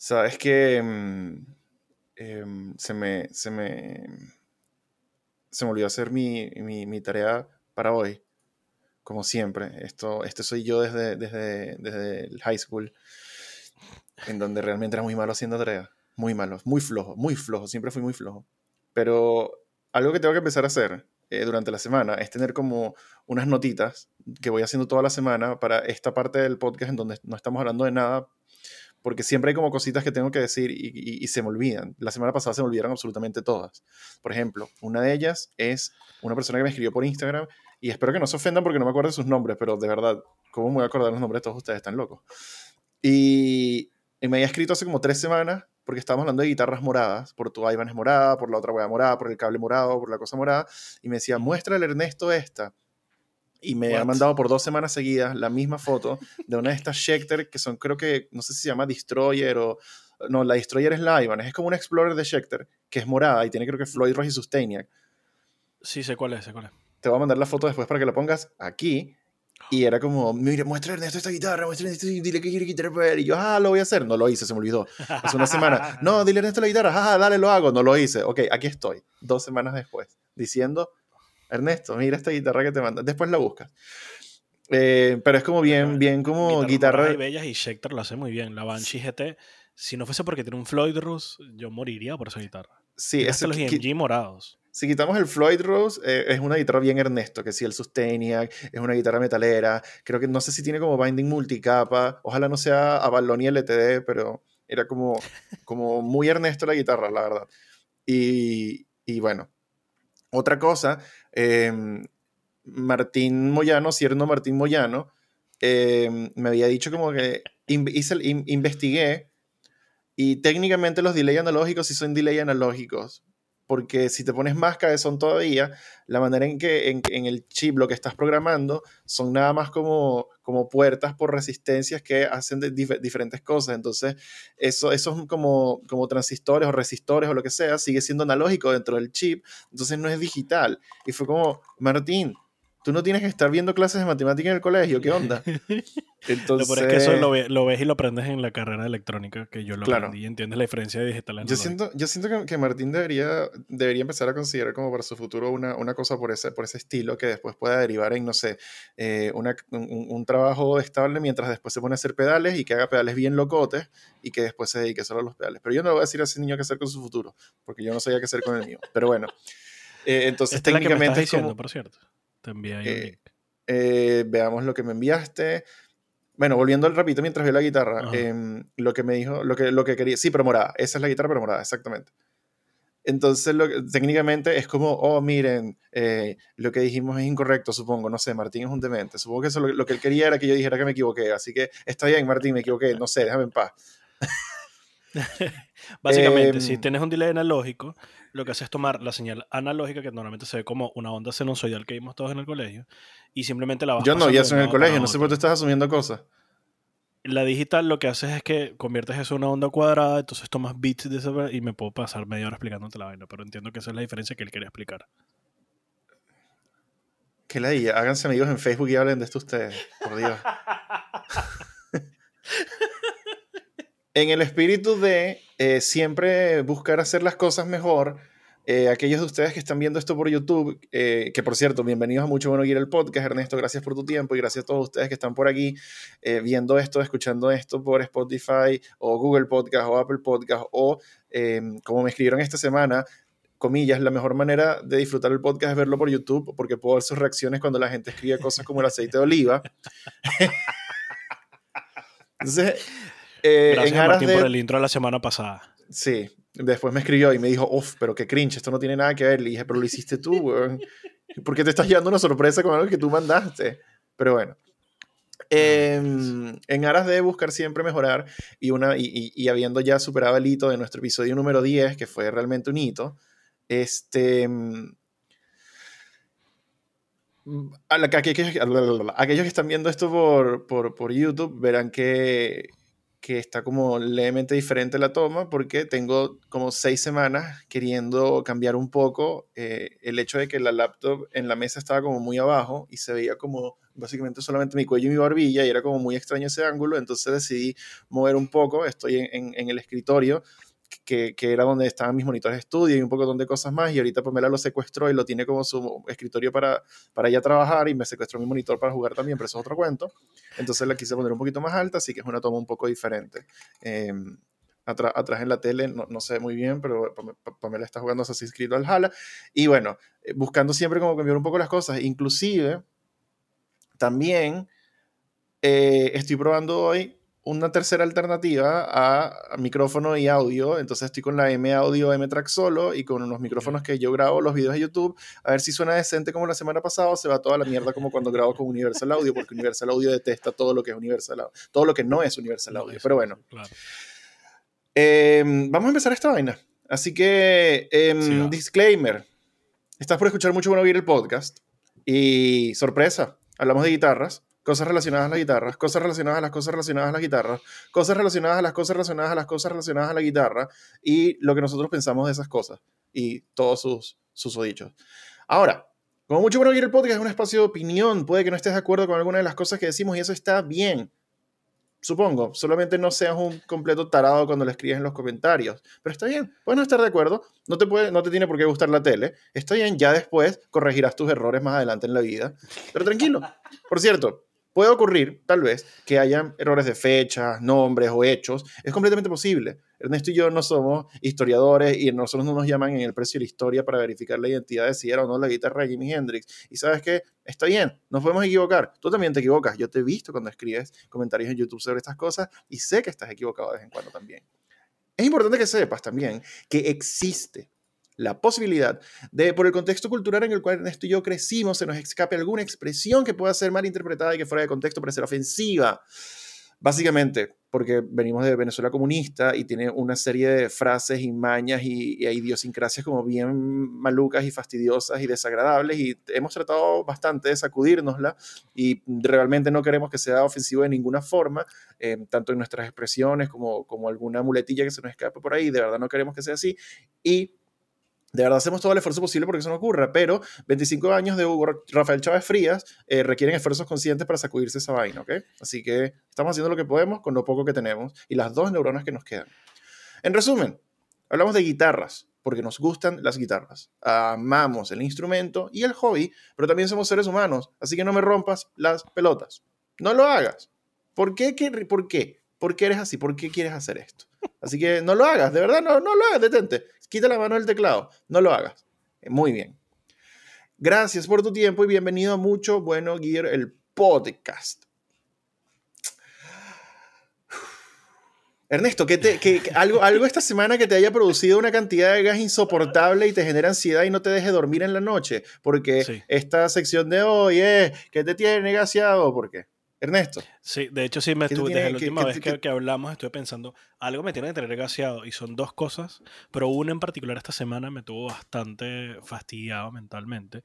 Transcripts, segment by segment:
Sabes que mm, em, se, me, se, me, se me olvidó hacer mi, mi, mi, tarea para hoy. Como siempre. Esto, este soy yo desde, desde, desde el high school. En donde realmente era muy malo haciendo tarea. Muy malo. Muy flojo. Muy flojo. Siempre fui muy flojo. Pero algo que tengo que empezar a hacer eh, durante la semana es tener como unas notitas que voy haciendo toda la semana para esta parte del podcast en donde no estamos hablando de nada, porque siempre hay como cositas que tengo que decir y, se me olvidan. La semana pasada se me olvidaron absolutamente todas. Por ejemplo, una de ellas es una persona que me escribió por Instagram y espero que no se ofendan porque no me acuerdo sus nombres, pero de verdad, ¿cómo me voy a acordar los nombres de todos ustedes? Están locos. Y, me había escrito hace como tres semanas porque estábamos hablando de guitarras moradas, por tu Ivan es morada, por la otra hueá morada, por el cable morado, por la cosa morada, y me decía, muestra Ernesto esta. Y me ha mandado por dos semanas seguidas la misma foto de una de estas Schecter, que son creo que, no sé si se llama Destroyer o... No, la Destroyer es la Ivan, es como un Explorer de Schecter, que es morada y tiene creo que Floyd Rose y Sustainiac. Sí, sé cuál es, sé cuál es. Te voy a mandar la foto después para que la pongas aquí y era como, mire, muestra Ernesto esta guitarra, muestra Ernesto, dile que quiere quitar él. Y yo, ah, lo voy a hacer. No lo hice, se me olvidó. Hace una semana, no, dile Ernesto la guitarra, ah, dale, lo hago. No lo hice. Ok, aquí estoy, dos semanas después, diciendo, Ernesto, mira esta guitarra que te manda. Después la buscas. Eh, pero es como bien, bien como guitarra. Y bellas y Schecter lo hace muy bien. La Banshee GT, si no fuese porque tiene un Floyd Rose, yo moriría por esa guitarra. Sí, es los EMG morados. Si quitamos el Floyd Rose, eh, es una guitarra bien Ernesto, que sí, el Sustainiac, es una guitarra metalera. Creo que no sé si tiene como binding multicapa. Ojalá no sea Avalon y LTD, pero era como, como muy Ernesto la guitarra, la verdad. Y, y bueno, otra cosa, em, Martín Moyano, Cierno Martín Moyano, em, me había dicho como que hice, investigué y técnicamente los delay analógicos sí son delay analógicos, porque si te pones más cabezón todavía, la manera en que en, el chip lo que estás programando son nada más como, como puertas por resistencias que hacen diferentes cosas. Entonces, eso, esos como, como transistores o resistores o lo que sea, sigue siendo analógico dentro del chip, entonces no es digital. Y fue como, Martín, tú no tienes que estar viendo clases de matemática en el colegio, ¿qué onda? Entonces, lo es que eso lo, ves y lo aprendes en la carrera de electrónica, que yo lo aprendí y entiendes la diferencia de digital Yo siento, yo siento que, Martín debería, debería empezar a considerar como para su futuro una, una cosa por ese, por ese estilo que después pueda derivar en, no sé, eh, una, un, trabajo estable mientras después se pone a hacer pedales y que haga pedales bien locotes y que después se dedique solo a los pedales. Pero yo no le voy a decir a ese niño qué hacer con su futuro, porque yo no sabía qué hacer con el mío. Pero bueno, eh, entonces técnicamente... Es como, por cierto. Te envía eh, eh, veamos lo que me enviaste. Bueno, volviendo al rapito mientras veo la guitarra, em, lo que me dijo, lo que, lo que quería, sí, pero morada, esa es la guitarra, pero morada, exactamente. Entonces, lo, técnicamente es como, oh, miren, eh, lo que dijimos es incorrecto, supongo, no sé, Martín es un demente, supongo que eso lo, lo, que él quería era que yo dijera que me equivoqué, así que está bien, Martín, me equivoqué, no sé, déjame en paz. Básicamente, si em, tienes un delay analógico, lo que hace es tomar la señal analógica, que normalmente se ve como una onda sinusoidal que vimos todos en el colegio, y simplemente la vas Yo no, ya eso en el colegio, no sé por qué estás asumiendo cosas. La digital lo que hace es que conviertes eso en una onda cuadrada, entonces tomas bits de esa y me puedo pasar media hora explicándote la vaina, pero entiendo que esa es la diferencia que él quería explicar. Que la diga, háganse amigos en Facebook y hablen de esto ustedes, por Dios. en el espíritu de eh, siempre buscar hacer las cosas mejor, eh, aquellos de ustedes que están viendo esto por YouTube, eh, que por cierto, bienvenidos a Mucho Bueno Guir el podcast, Ernesto, gracias por tu tiempo y gracias a todos ustedes que están por aquí viendo esto, escuchando esto por Spotify o Google Podcast o Apple Podcast o em, como me escribieron esta semana, comillas, la mejor manera de disfrutar el podcast es verlo por YouTube porque puedo ver sus reacciones cuando la gente escribe cosas como el aceite de oliva. Entonces, eh, Gracias Martín por el intro de la semana pasada. Sí, después me escribió y me dijo, uff, pero qué cringe, esto no tiene nada que ver. Le dije, pero lo hiciste tú, weón. ¿Por qué te estás llevando una sorpresa con algo que tú mandaste? Pero bueno. Em, en aras de buscar siempre mejorar y, una, y, y, habiendo ya superado el hito de nuestro episodio número 10, que fue realmente un hito, este, em, aquellos, aquellos que están viendo esto por, por, por YouTube verán que que está como levemente diferente la toma porque tengo como seis semanas queriendo cambiar un poco eh, el hecho de que la laptop en la mesa estaba como muy abajo y se veía como básicamente solamente mi cuello y mi barbilla y era como muy extraño ese ángulo, entonces decidí mover un poco, estoy en, en el escritorio que, que, era donde estaban mis monitores de estudio y un poco donde cosas más, y ahorita Pamela lo secuestró y lo tiene como su escritorio para, para ella trabajar y me secuestró mi monitor para jugar también, pero eso es otro cuento. Entonces la quise poner un poquito más alta, así que es una toma un poco diferente. Eh, atrás en la tele, no, no, sé muy bien, pero Pamela está jugando Assassin's Creed Valhalla. Y bueno, eh, buscando siempre como cambiar un poco las cosas. Inclusive, también eh, estoy probando hoy una tercera alternativa a, micrófono y audio. Entonces estoy con la M Audio M Track solo y con unos micrófonos que yo grabo los videos de YouTube. A ver si suena decente como la semana pasada o se va toda la mierda como cuando grabo con Universal Audio, porque Universal Audio detesta todo lo que es Universal Audio, todo lo que no es Universal Audio. Pero bueno. Em, vamos a empezar esta vaina. Así que, eh, disclaimer. Estás por escuchar mucho bueno oír el podcast. Y sorpresa, hablamos de guitarras cosas relacionadas a las guitarras, cosas relacionadas a las cosas relacionadas a las guitarras, cosas relacionadas a las cosas relacionadas a las cosas relacionadas a la guitarra y lo que nosotros pensamos de esas cosas y todos sus, sus dichos. Ahora, como mucho bueno, el podcast es un espacio de opinión, puede que no estés de acuerdo con alguna de las cosas que decimos y eso está bien. Supongo, solamente no seas un completo tarado cuando le escribes en los comentarios. Pero está bien, puedes no estar de acuerdo, no te, puede, no te tiene por qué gustar la tele. Está bien, ya después corregirás tus errores más adelante en la vida. Pero tranquilo. Por cierto, Puede ocurrir, tal vez, que hayan errores de fechas, nombres o hechos. Es completamente posible. Ernesto y yo no somos historiadores y nosotros no nos llaman en el precio de la historia para verificar la identidad de si era o no la guitarra de Jimi Hendrix. Y sabes qué, está bien, nos podemos equivocar. Tú también te equivocas. Yo te he visto cuando escribes comentarios en YouTube sobre estas cosas y sé que estás equivocado de vez en cuando también. Es importante que sepas también que existe la posibilidad de, por el contexto cultural en el cual Ernesto y yo crecimos, se nos escape alguna expresión que pueda ser mal interpretada y que fuera de contexto para ser ofensiva. Básicamente, porque venimos de Venezuela comunista y tiene una serie de frases y mañas y, idiosincrasias como bien malucas y fastidiosas y desagradables y hemos tratado bastante de sacudírnosla y realmente no queremos que sea ofensivo de ninguna forma, eh, tanto en nuestras expresiones como, como alguna muletilla que se nos escape por ahí, de verdad no queremos que sea así y de verdad hacemos todo el esfuerzo posible porque eso no ocurra, pero 25 años de Hugo Rafael Chávez Frías eh, requieren esfuerzos conscientes para sacudirse esa vaina, ¿ok? Así que estamos haciendo lo que podemos con lo poco que tenemos y las dos neuronas que nos quedan. En resumen, hablamos de guitarras, porque nos gustan las guitarras. Amamos el instrumento y el hobby, pero también somos seres humanos, así que no me rompas las pelotas. No lo hagas. ¿Por qué? ¿Por qué? ¿Por qué eres así? ¿Por qué quieres hacer esto? Así que no lo hagas, de verdad, no lo hagas, detente quita la mano del teclado, no lo hagas. Eh, muy bien. Gracias por tu tiempo y bienvenido a Mucho Bueno Gear, el podcast. Ernesto, ¿qué te, algo, algo esta semana que te haya producido una cantidad de gas insoportable y te genera ansiedad y no te deje dormir en la noche? Porque esta sección de hoy es, ¿qué te tiene gaseado? ¿Por qué? Ernesto. Sí, de hecho sí me estuve, desde la última vez que, hablamos estuve pensando, algo me tiene que tener gaseado y son dos cosas, pero una en particular esta semana me tuvo bastante fastidiado mentalmente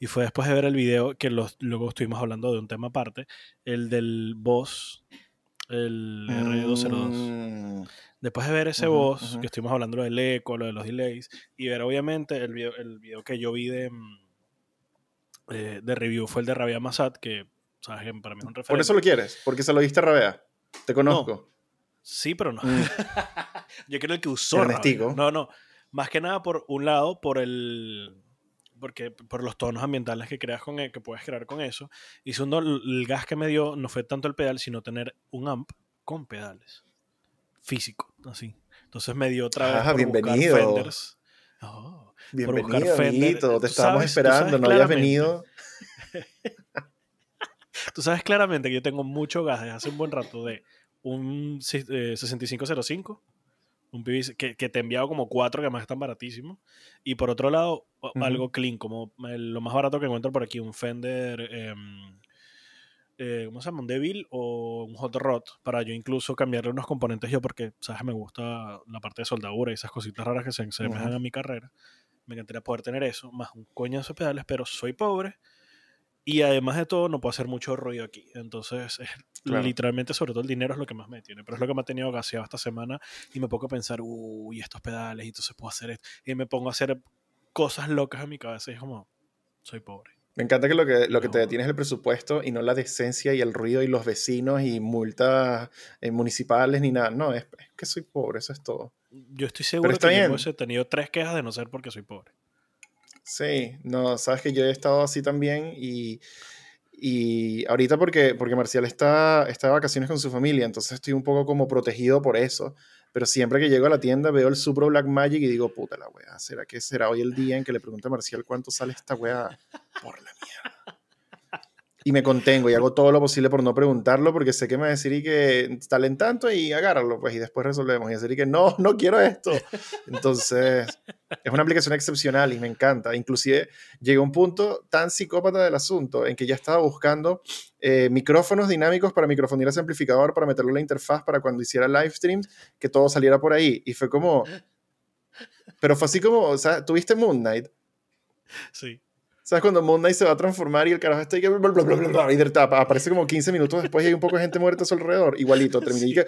y fue después de ver el video que los, luego estuvimos hablando de un tema aparte, el del boss, el R202. Mm. Después de ver ese boss, que estuvimos hablando del eco, lo de los delays, y ver obviamente el video, el video que yo vi de, mm, eh, de review fue el de Rabia Masat, que para mí es un referente. Por eso lo quieres, porque se lo diste a Rabea. Te conozco. Sí, pero no. Mm. Yo quiero el que usó. No, no. Más que nada por un lado, por el. Porque por los tonos ambientales que creas con e, que puedes crear con eso. Y segundo, el gas que me dio no fue tanto el pedal, sino tener un amp con pedales. Físico, así. Entonces me dio otra vez. Ah, bienvenido. Fenders. Oh, bienvenido, Te estábamos esperando, no habías venido. Tú sabes claramente que yo tengo mucho gas desde hace un buen rato de un 6505, eh, un PVC que, que, te he enviado como cuatro que además están baratísimos. Y por otro lado, algo clean, como lo más barato que encuentro por aquí, un Fender, em, eh, ¿cómo se llama? Un Devil o un Hot Rod, para yo incluso cambiarle unos componentes yo, porque, ¿sabes? Me gusta la parte de soldadura y esas cositas raras que se, se a mi carrera. Me encantaría poder tener eso, más un coño de pedales, pero soy pobre Y además de todo, no puedo hacer mucho ruido aquí. Entonces, literalmente, sobre todo el dinero es lo que más me tiene. Pero es lo que me ha tenido gaseado esta semana. Y me pongo a pensar, uy, estos pedales, y entonces puedo hacer esto. Y me pongo a hacer cosas locas en mi cabeza. Y es como, soy pobre. Me encanta que lo que, lo que te detiene es el presupuesto y no la decencia y el ruido y los vecinos y multas eh, municipales ni nada. No, es, que soy pobre, eso es todo. Yo estoy seguro que yo he tenido tres quejas de no ser porque soy pobre. Sí, no, sabes que yo he estado así también y, y ahorita porque, porque Marcial está, está de vacaciones con su familia, entonces estoy un poco como protegido por eso, pero siempre que llego a la tienda veo el Supro Black Magic y digo, puta la weá, ¿será que será hoy el día en que le pregunte a Marcial cuánto sale esta weá? Por la mierda y me contengo y hago todo lo posible por no preguntarlo porque sé que me va a decir y que en tanto y agárralo, pues y después resolvemos. Y decir y que no, no quiero esto. Entonces, es una aplicación excepcional y me encanta. Inclusive llegué a un punto tan psicópata del asunto en que ya estaba buscando eh, micrófonos dinámicos para microfonir ese amplificador para meterlo en la interfaz para cuando hiciera live streams, que todo saliera por ahí. Y fue como... Pero fue así como, o sea, ¿tuviste Moon Knight? Sí. ¿Sabes cuando Moon Knight se va a transformar y el carajo está ahí que y aparece como 15 minutos después y hay un poco de gente muerta a su alrededor? Igualito, terminé y que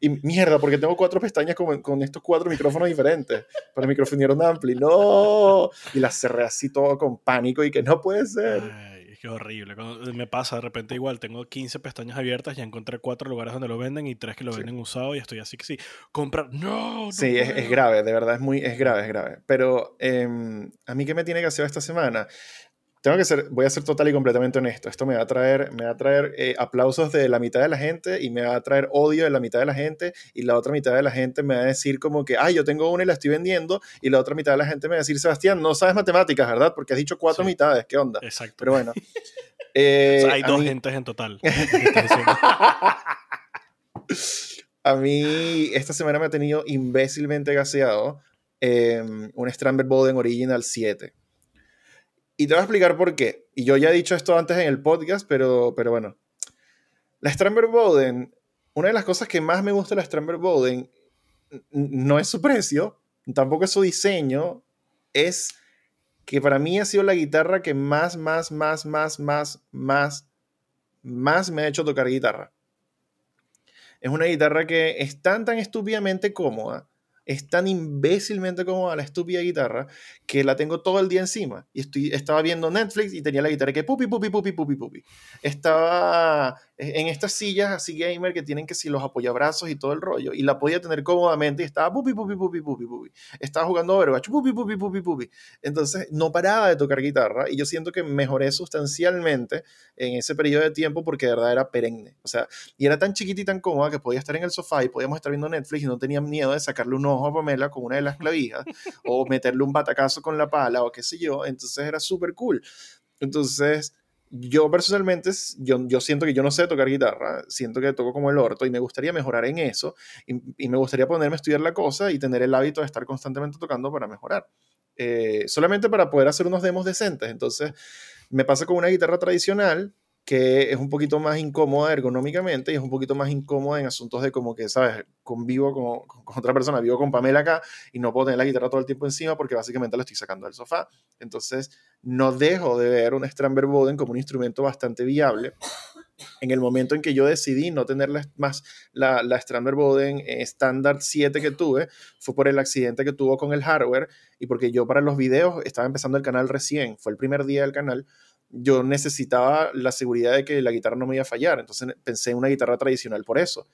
y mierda, porque tengo cuatro pestañas con, con estos cuatro micrófonos diferentes para un ampli. No, y la cerré así todo con pánico y que no puede ser. Qué horrible. Cuando me pasa de repente igual, tengo 15 pestañas abiertas, ya encontré cuatro lugares donde lo venden y tres que lo venden usado y estoy así que sí, comprar, no. sí, es, grave, de verdad es muy, es grave, es grave. Pero em, a mí qué me tiene que hacer esta semana tengo que ser, voy a ser total y completamente honesto. Esto me va a traer, me va a traer eh, aplausos de la mitad de la gente y me va a traer odio de la mitad de la gente y la otra mitad de la gente me va a decir como que, ay, yo tengo una y la estoy vendiendo y la otra mitad de la gente me va a decir, Sebastián, no sabes matemáticas, ¿verdad? Porque has dicho cuatro mitades, ¿qué onda? Exacto. Pero bueno. Eh, hay dos gentes en total. a mí esta semana me ha tenido imbécilmente gaseado em, un Stramber Bowden Original 7 y te voy a explicar por qué. Y yo ya he dicho esto antes en el podcast, pero, pero bueno. La Stramber Bowden, una de las cosas que más me gusta de la Stramber Bowden no es su precio, tampoco es su diseño, es que para mí ha sido la guitarra que más, más, más, más, más, más, más me ha hecho tocar guitarra. Es una guitarra que es tan, tan estúpidamente cómoda es tan imbécilmente cómoda la estúpida guitarra que la tengo todo el día encima. Y estoy, estaba viendo Netflix y tenía la guitarra que pupi, pupi, pupi, pupi, pupi. Estaba en estas sillas así gamer que tienen que si los apoyabrazos y todo el rollo. Y la podía tener cómodamente y estaba pupi, pupi, pupi, pupi, pupi. Estaba jugando Overwatch, pupi, pupi, pupi, pupi. Entonces no paraba de tocar guitarra y yo siento que mejoré sustancialmente en ese periodo de tiempo porque de verdad era perenne. O sea, y era tan chiquita y tan cómoda que podía estar en el sofá y podíamos estar viendo Netflix y no tenía miedo de sacarle un ojo a Pamela con una de las clavijas o meterle un batacazo con la pala o qué sé yo. Entonces era súper cool. Entonces yo personalmente, yo, yo siento que yo no sé tocar guitarra, siento que toco como el orto y me gustaría mejorar en eso y, me gustaría ponerme a estudiar la cosa y tener el hábito de estar constantemente tocando para mejorar. Eh, solamente para poder hacer unos demos decentes. Entonces, me pasa con una guitarra tradicional que es un poquito más incómoda ergonómicamente y es un poquito más incómoda en asuntos de como que, ¿sabes? Convivo con, con, otra persona, vivo con Pamela acá y no puedo tener la guitarra todo el tiempo encima porque básicamente la estoy sacando del sofá. Entonces, no dejo de ver un Stramber Boden como un instrumento bastante viable. En el momento en que yo decidí no tener más la, la Stramber Boden estándar 7 que tuve, fue por el accidente que tuvo con el hardware y porque yo para los videos estaba empezando el canal recién, fue el primer día del canal, yo necesitaba la seguridad de que la guitarra no me iba a fallar. Entonces pensé en una guitarra tradicional por eso.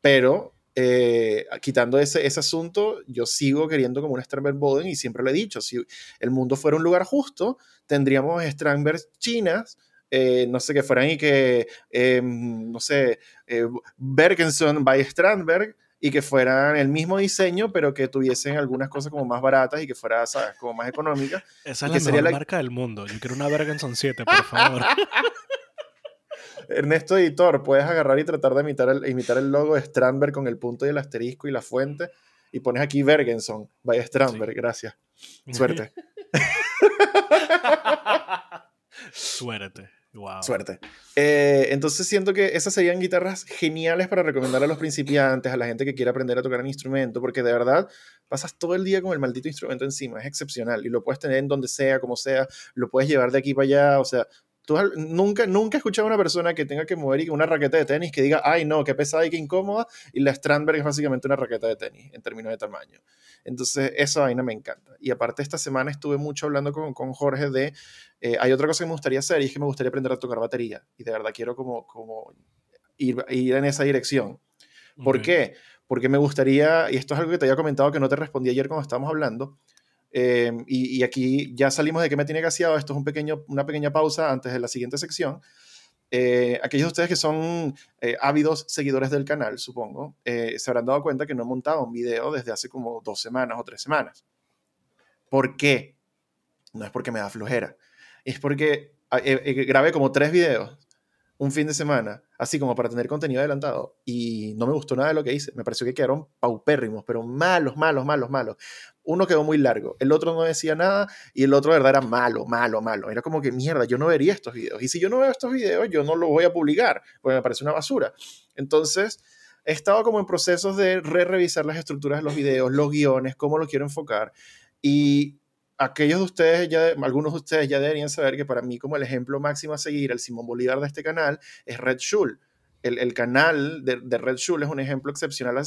Pero eh, quitando ese, ese asunto, yo sigo queriendo como un Stramberg Boden y siempre lo he dicho, si el mundo fuera un lugar justo, tendríamos Stramberg chinas, eh, no sé, que fueran y que, em, no sé, eh, Bergenson by Strandberg, y que fueran el mismo diseño, pero que tuviesen algunas cosas como más baratas y que fuera, ¿sabes? Como más económica. Esa es la mejor la... marca del mundo. Yo quiero una Bergenson 7, por favor. Ernesto Editor, puedes agarrar y tratar de imitar el, imitar el logo de Strandberg con el punto y el asterisco y la fuente y pones aquí Bergenson, vaya Strandberg, gracias. Suerte. Suerte. Suerte. Eh, entonces siento que esas serían guitarras geniales para recomendar a los principiantes, a la gente que quiere aprender a tocar un instrumento, porque de verdad pasas todo el día con el maldito instrumento encima, es excepcional y lo puedes tener en donde sea, como sea, lo puedes llevar de aquí para allá, o sea, Tú nunca, nunca he escuchado a una persona que tenga que mover una raqueta de tenis que diga, ay no, qué pesada y qué incómoda, y la Strandberg es básicamente una raqueta de tenis en términos de tamaño. Entonces, esa vaina me encanta. Y aparte, esta semana estuve mucho hablando con, con Jorge de, eh, hay otra cosa que me gustaría hacer y es que me gustaría aprender a tocar batería. Y de verdad quiero como, como ir, ir en esa dirección. ¿Por qué? Porque me gustaría, y esto es algo que te había comentado que no te respondí ayer cuando estábamos hablando, eh, y, aquí ya salimos de que me tiene gaseado. Esto es un pequeño, una pequeña pausa antes de la siguiente sección. Eh, aquellos de ustedes que son eh, ávidos seguidores del canal, supongo, se habrán dado cuenta que no he montado un video desde hace como dos semanas o tres semanas. ¿Por qué? No es porque me da flojera. Es porque grabé como tres videos un fin de semana, así como para tener contenido adelantado, y no me gustó nada de lo que hice. Me pareció que quedaron paupérrimos, pero malos, malos, malos, malos. Uno quedó muy largo, el otro no decía nada, y el otro, de verdad, era malo, malo, malo. Era como que mierda, yo no vería estos videos. Y si yo no veo estos videos, yo no los voy a publicar, porque me parece una basura. Entonces, he estado como en procesos de re-revisar las estructuras de los videos, los guiones, cómo lo quiero enfocar. Y aquellos de ustedes, ya, algunos de ustedes ya deberían saber que para mí como el ejemplo máximo a seguir, el Simón Bolívar de este canal, es Red Shul. El, el canal de, Red Shul es un ejemplo excepcional a,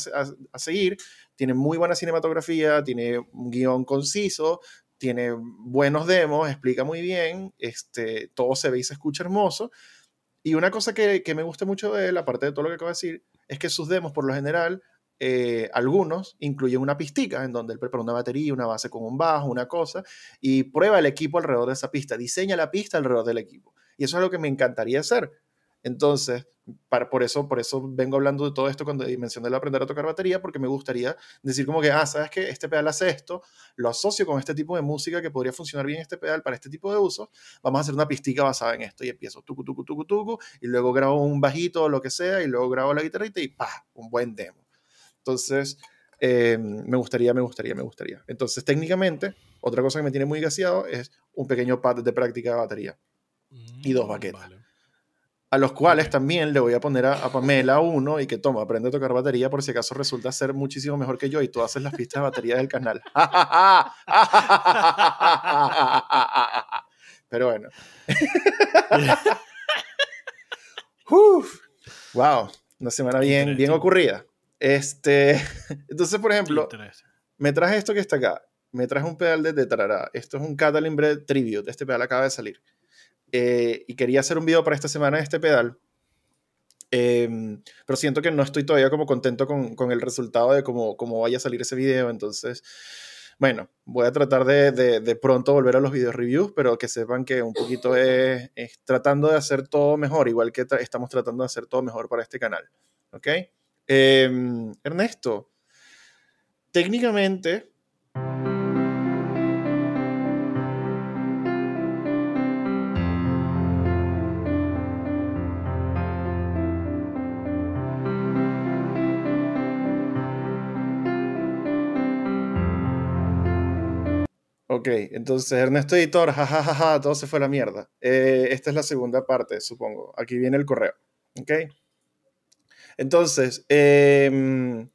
a, seguir. Tiene muy buena cinematografía, tiene un guion conciso, tiene buenos demos, explica muy bien, este, todo se ve y se escucha hermoso. Y una cosa que, que me gusta mucho de él, aparte de todo lo que acabo de decir, es que sus demos por lo general eh, algunos incluyen una pistica en donde él prepara una batería, una base con un bajo, una cosa, y prueba el equipo alrededor de esa pista, diseña la pista alrededor del equipo. Y eso es lo que me encantaría hacer. Entonces, para, por, eso, por eso vengo hablando de todo esto cuando mencioné el aprender a tocar batería, porque me gustaría decir como que, ah, ¿sabes que Este pedal hace esto, lo asocio con este tipo de música que podría funcionar bien este pedal para este tipo de uso, vamos a hacer una pistica basada en esto y empiezo tucu, tucu, tucu, tucu, y luego grabo un bajito o lo que sea, y luego grabo la guitarrita y pa, un buen demo. Entonces, eh, me gustaría, me gustaría, me gustaría. Entonces, técnicamente, otra cosa que me tiene muy gaseado es un pequeño pad de práctica de batería y dos mm, baquetas. A los cuales también le voy a poner a, Pamela uno y que toma, aprende a tocar batería por si acaso resulta ser muchísimo mejor que yo y tú haces las pistas de batería del canal. Pero bueno. wow, una semana bien, bien ocurrida. Este, entonces, por ejemplo, me traje esto que está acá. Me traje un pedal de Tetrara. Esto es un Catalin Bread Tribute. Este pedal acaba de salir. Eh, y quería hacer un video para esta semana de este pedal. Em, pero siento que no estoy todavía como contento con, con el resultado de cómo, cómo, vaya a salir ese video. Entonces, bueno, voy a tratar de, de, de, pronto volver a los video reviews, pero que sepan que un poquito es, es tratando de hacer todo mejor, igual que estamos tratando de hacer todo mejor para este canal. ¿Ok? Em, Ernesto, técnicamente... Ok, entonces Ernesto Editor, jajajaja, todo se fue a la mierda. Eh, esta es la segunda parte, supongo. Aquí viene el correo. Ok. Entonces, em,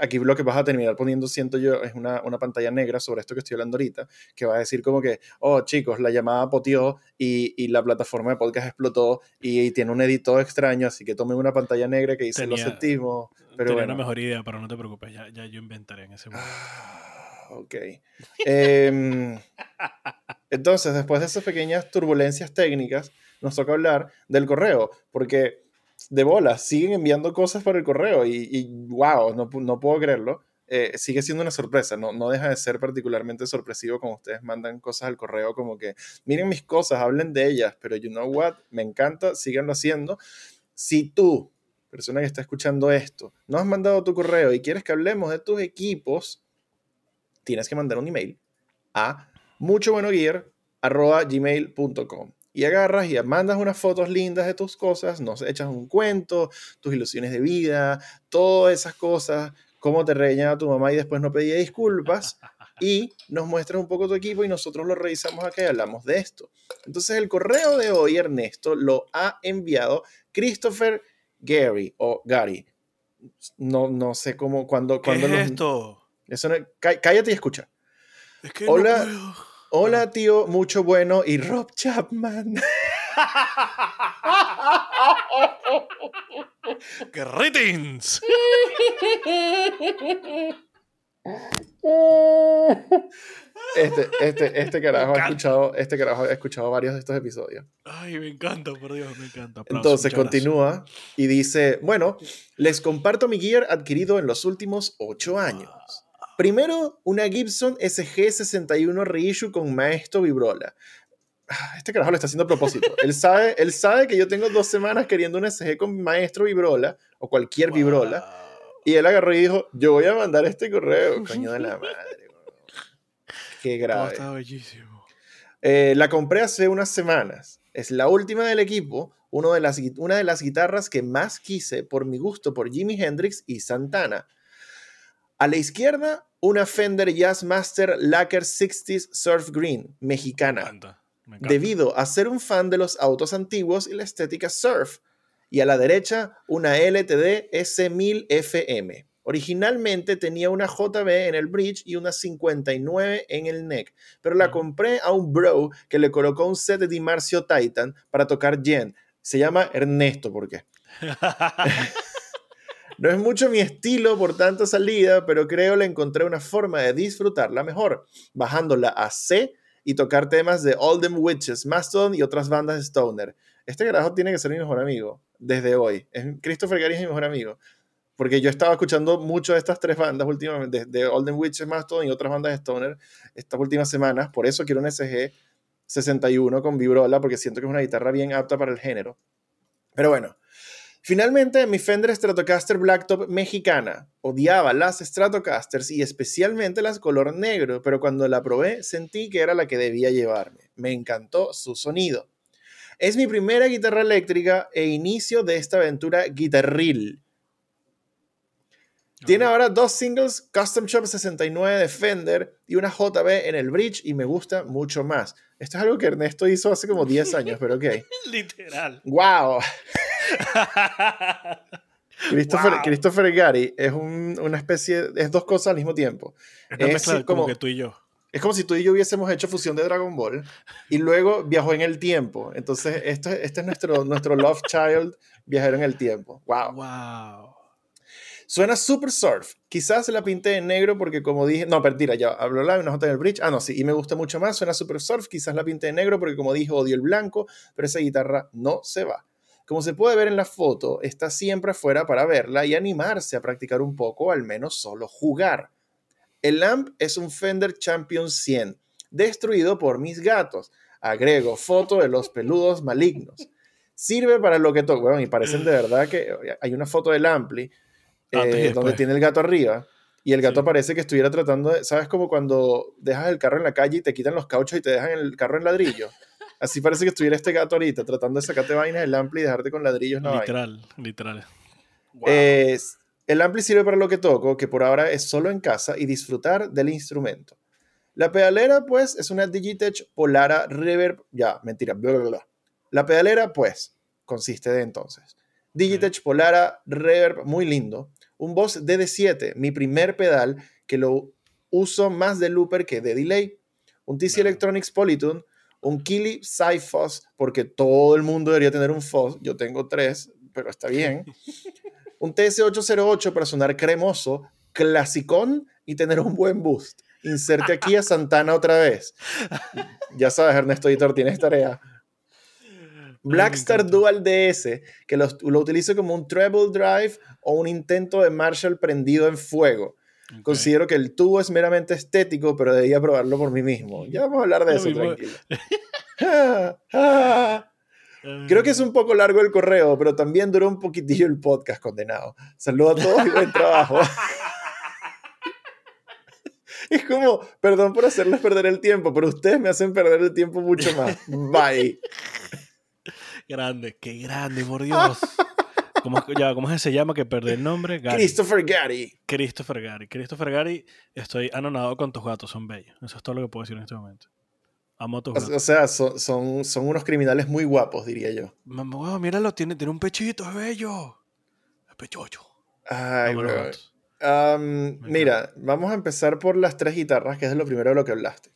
aquí lo que vas a terminar poniendo, siento yo, es una, una, pantalla negra sobre esto que estoy hablando ahorita, que va a decir como que, oh chicos, la llamada poteó y, y la plataforma de podcast explotó y, tiene un editor extraño, así que tomen una pantalla negra que dice lo sentimos. Pero tenía una mejor idea, pero no te preocupes, ya, ya yo inventaré en ese momento. Ah, ok. Em, entonces, después de esas pequeñas turbulencias técnicas, nos toca hablar del correo, porque de bola, siguen enviando cosas por el correo y, wow, no, no, puedo creerlo. Eh, sigue siendo una sorpresa, no, no deja de ser particularmente sorpresivo como ustedes mandan cosas al correo como que miren mis cosas, hablen de ellas, pero you know what, me encanta, síganlo haciendo. Si tú, persona que está escuchando esto, no has mandado tu correo y quieres que hablemos de tus equipos, tienes que mandar un email a muchobuenogear.gmail.com y agarras y mandas unas fotos lindas de tus cosas, nos echas un cuento, tus ilusiones de vida, todas esas cosas, cómo te regañaba tu mamá y después no pedía disculpas, y nos muestras un poco tu equipo y nosotros lo revisamos acá y hablamos de esto. Entonces el correo de hoy, Ernesto, lo ha enviado Christopher Gary o Gary. No, no sé cómo, cuando... ¿Qué cuando es esto? Eso cállate y escucha. Es que Hola. Hola, tío, mucho bueno y Rob Chapman. ¡Greetings! Este, este, este carajo ha escuchado, este carajo ha escuchado varios de estos episodios. Ay, me encanta, por Dios, me encanta. Entonces continúa y dice, bueno, les comparto mi gear adquirido en los últimos ocho años. Primero, una Gibson SG61 reissue con maestro vibrola. Ah, este carajo lo está haciendo a propósito. él, sabe, él sabe que yo tengo dos semanas queriendo un SG con maestro vibrola o cualquier vibrola. Y él agarró y dijo, yo voy a mandar este correo, coño de la madre. Qué grave. está bellísimo. Eh, la compré hace unas semanas. Es la última del equipo, uno de las, una de las guitarras que más quise por mi gusto por Jimi Hendrix y Santana. A la izquierda, una Fender Jazzmaster Lacquer 60s Surf Green, mexicana. Debido a ser un fan de los autos antiguos y la estética surf. Y a la derecha, una LTD S1000 FM. Originalmente tenía una JB en el bridge y una 59 en el neck, pero la compré a un bro que le colocó un set de Dimarcio Titan para tocar Jen. Se llama Ernesto, ¿por qué? No es mucho mi estilo por tanta salida, pero creo le encontré una forma de disfrutarla mejor, bajándola a C y tocar temas de All Them Witches, Mastodon y otras bandas Stoner. Este carajo tiene que ser mi mejor amigo desde hoy. Christopher Gary es mi mejor amigo. Porque yo estaba escuchando mucho de estas tres bandas últimamente, de, All Them Witches, Mastodon y otras bandas Stoner estas últimas semanas. Por eso quiero un SG 61 con vibrola, porque siento que es una guitarra bien apta para el género. Pero bueno, Finalmente, mi Fender Stratocaster Blacktop mexicana. Odiaba las Stratocasters y especialmente las color negro, pero cuando la probé sentí que era la que debía llevarme. Me encantó su sonido. Es mi primera guitarra eléctrica e inicio de esta aventura guitarril. Tiene ahora dos singles Custom Shop 69 de Fender y una JB en el bridge y me gusta mucho más. Esto es algo que Ernesto hizo hace como 10 años, pero ok. Literal. ¡Wow! Christopher, Gary es una especie, es dos cosas al mismo tiempo. Es, como, que tú y yo. Es como si tú y yo hubiésemos hecho fusión de Dragon Ball y luego viajó en el tiempo. Entonces, esto, este es nuestro, nuestro Love Child viajero en el tiempo. ¡Wow! ¡Wow! Suena super surf. Quizás la pinté en negro porque como dije, no, mentira, ya habló la una J en el bridge. Ah, no, sí, y me gusta mucho más. Suena super surf. Quizás la pinté en negro porque como dije, odio el blanco, pero esa guitarra no se va. Como se puede ver en la foto, está siempre afuera para verla y animarse a practicar un poco, o al menos solo jugar. El amp es un Fender Champion 100, destruido por mis gatos. Agrego foto de los peludos malignos. Sirve para lo que toca. Bueno, y parecen de verdad que hay una foto del ampli eh, donde tiene el gato arriba. Y el gato parece que estuviera tratando de. ¿Sabes como cuando dejas el carro en la calle y te quitan los cauchos y te dejan el carro en ladrillo? Así parece que estuviera este gato ahorita, tratando de sacarte vainas del ampli y dejarte con ladrillos. No literal, literal. el ampli sirve para lo que toco, que por ahora es solo en casa y disfrutar del instrumento. La pedalera, pues, es una Digitech Polara Reverb. Ya, mentira, bla, bla, bla. La pedalera, pues, consiste de entonces. Digitech Polara Reverb, muy lindo. Un Boss DD7, mi primer pedal, que lo uso más de looper que de delay. Un TC Electronics Polytune un Kili Cyphos, porque todo el mundo debería tener un FOS, yo tengo tres, pero está bien. Un TS808 para sonar cremoso, clasicón y tener un buen boost. Inserte aquí a Santana otra vez. Ya sabes, Ernesto Editor, tienes tarea. Blackstar Dual DS, que lo, lo utilizo como un treble drive o un intento de Marshall prendido en fuego. Considero que el tubo es meramente estético, pero debía probarlo por mí mismo. Ya vamos a hablar de eso, tranquilo. Creo que es un poco largo el correo, pero también duró un poquitillo el podcast, condenado. Saludos a todos y buen trabajo. es como, perdón por hacerles perder el tiempo, pero ustedes me hacen perder el tiempo mucho más. Bye. Grande, qué grande, por Dios. ¿Cómo, ya, ¿Cómo se llama que perdí el nombre? Christopher Gary. Christopher Gary. Christopher Gary, estoy anonado con tus gatos, son bellos. Eso es todo lo que puedo decir en este momento. Amo a tus gatos. O sea, son, son, unos criminales muy guapos, diría yo. Mamá, míralo, tiene, tiene un pechito, es bello. Es pechocho. Ay, bro. mira, vamos a empezar por las tres guitarras, que es lo primero de lo que hablaste.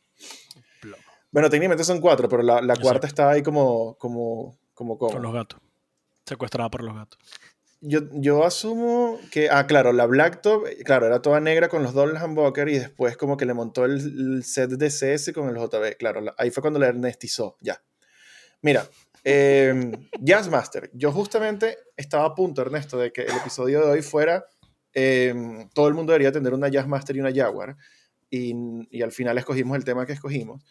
Bueno, técnicamente son cuatro, pero la, la cuarta está ahí como, como, como, como. Con los gatos. Secuestrada por los gatos. Yo, yo asumo que, ah, claro, la Blacktop, claro, era toda negra con los dobles humbucker y después como que le montó el, set de CS con el JB, claro, ahí fue cuando le ernestizó, ya. Mira, eh, Jazzmaster, yo justamente estaba a punto, Ernesto, de que el episodio de hoy fuera, em, todo el mundo debería tener una Jazzmaster y una Jaguar, y, y al final escogimos el tema que escogimos